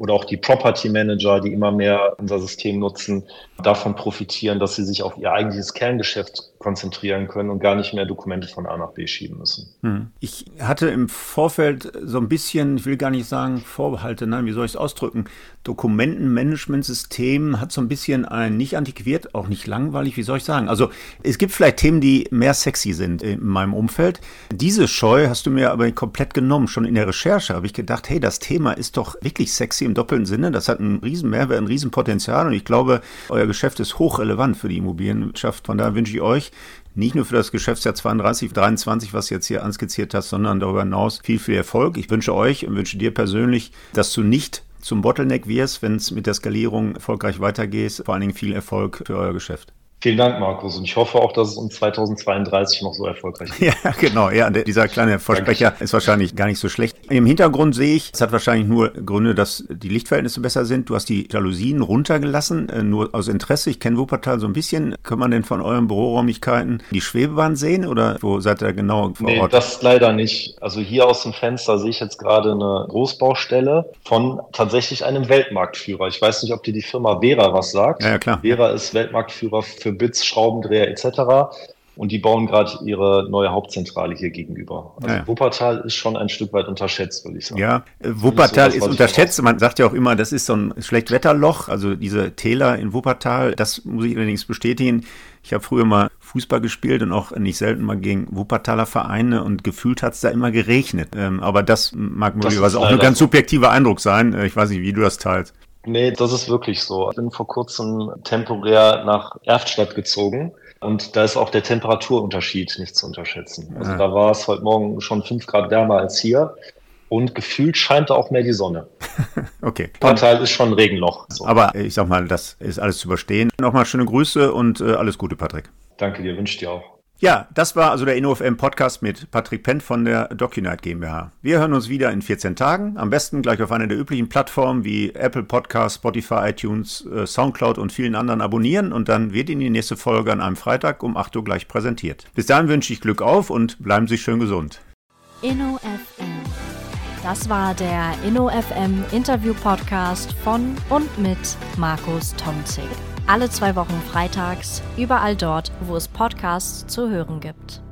S4: oder auch die Property Manager, die immer mehr unser System nutzen, davon profitieren, dass sie sich auf ihr eigentliches Kerngeschäft konzentrieren können und gar nicht mehr Dokumente von A nach B schieben müssen. Hm.
S2: Ich hatte im Vorfeld so ein bisschen, ich will gar nicht sagen Vorbehalte, nein, wie soll ich es ausdrücken? Dokumentenmanagementsystem hat so ein bisschen ein nicht antiquiert, auch nicht langweilig, wie soll ich sagen? Also es gibt vielleicht Themen, die mehr sexy sind in meinem Umfeld. Diese Scheu hast du mir aber komplett genommen. Schon in der Recherche habe ich gedacht, hey, das Thema ist doch wirklich sexy im doppelten Sinne. Das hat einen riesen Mehrwert, ein riesen Potenzial und ich glaube, euer Geschäft ist hochrelevant für die Immobilienwirtschaft. Von daher wünsche ich euch nicht nur für das Geschäftsjahr 32, 23, was jetzt hier anskizziert hast, sondern darüber hinaus viel, viel Erfolg. Ich wünsche euch und wünsche dir persönlich, dass du nicht zum Bottleneck wirst, wenn es mit der Skalierung erfolgreich weitergeht. Vor allen Dingen viel Erfolg für euer Geschäft.
S4: Vielen Dank, Markus. Und ich hoffe auch, dass es uns 2032 noch so erfolgreich
S2: wird. Ja, genau. Ja, dieser kleine Versprecher Dankeschön. ist wahrscheinlich gar nicht so schlecht. Im Hintergrund sehe ich, es hat wahrscheinlich nur Gründe, dass die Lichtverhältnisse besser sind. Du hast die Jalousien runtergelassen, äh, nur aus Interesse. Ich kenne Wuppertal so ein bisschen. Kann man denn von euren Büroräumlichkeiten die Schwebebahn sehen oder wo seid ihr genau
S4: vor nee, Ort? das leider nicht. Also hier aus dem Fenster sehe ich jetzt gerade eine Großbaustelle von tatsächlich einem Weltmarktführer. Ich weiß nicht, ob dir die Firma Vera was sagt.
S2: Ja, ja klar.
S4: Vera ist Weltmarktführer für für Bits, Schraubendreher etc. Und die bauen gerade ihre neue Hauptzentrale hier gegenüber. Also ja. Wuppertal ist schon ein Stück weit unterschätzt, würde ich sagen.
S2: Ja, Wuppertal so ist unterschätzt. Man sagt ja auch immer, das ist so ein Schlechtwetterloch. Also diese Täler in Wuppertal, das muss ich allerdings bestätigen. Ich habe früher mal Fußball gespielt und auch nicht selten mal gegen Wuppertaler Vereine und gefühlt hat es da immer geregnet. Ähm, aber das mag möglicherweise auch ein ganz subjektiver Eindruck sein. Äh, ich weiß nicht, wie du das teilst.
S4: Nee, das ist wirklich so. Ich bin vor kurzem temporär nach Erftstadt gezogen. Und da ist auch der Temperaturunterschied nicht zu unterschätzen. Also ja. da war es heute Morgen schon fünf Grad wärmer als hier. Und gefühlt scheint da auch mehr die Sonne.
S2: okay.
S4: Teil ist schon ein Regenloch.
S2: So. Aber ich sag mal, das ist alles zu überstehen. Nochmal schöne Grüße und äh, alles Gute, Patrick.
S4: Danke dir, wünsche dir auch.
S2: Ja, das war also der InnoFM Podcast mit Patrick Penn von der DocuNight GmbH. Wir hören uns wieder in 14 Tagen. Am besten gleich auf einer der üblichen Plattformen wie Apple Podcasts, Spotify, iTunes, äh, Soundcloud und vielen anderen abonnieren und dann wird Ihnen die nächste Folge an einem Freitag um 8 Uhr gleich präsentiert. Bis dahin wünsche ich Glück auf und bleiben Sie schön gesund.
S1: InnoFM. Das war der InnoFM Interview Podcast von und mit Markus Tomzig alle zwei Wochen freitags, überall dort, wo es Podcasts zu hören gibt.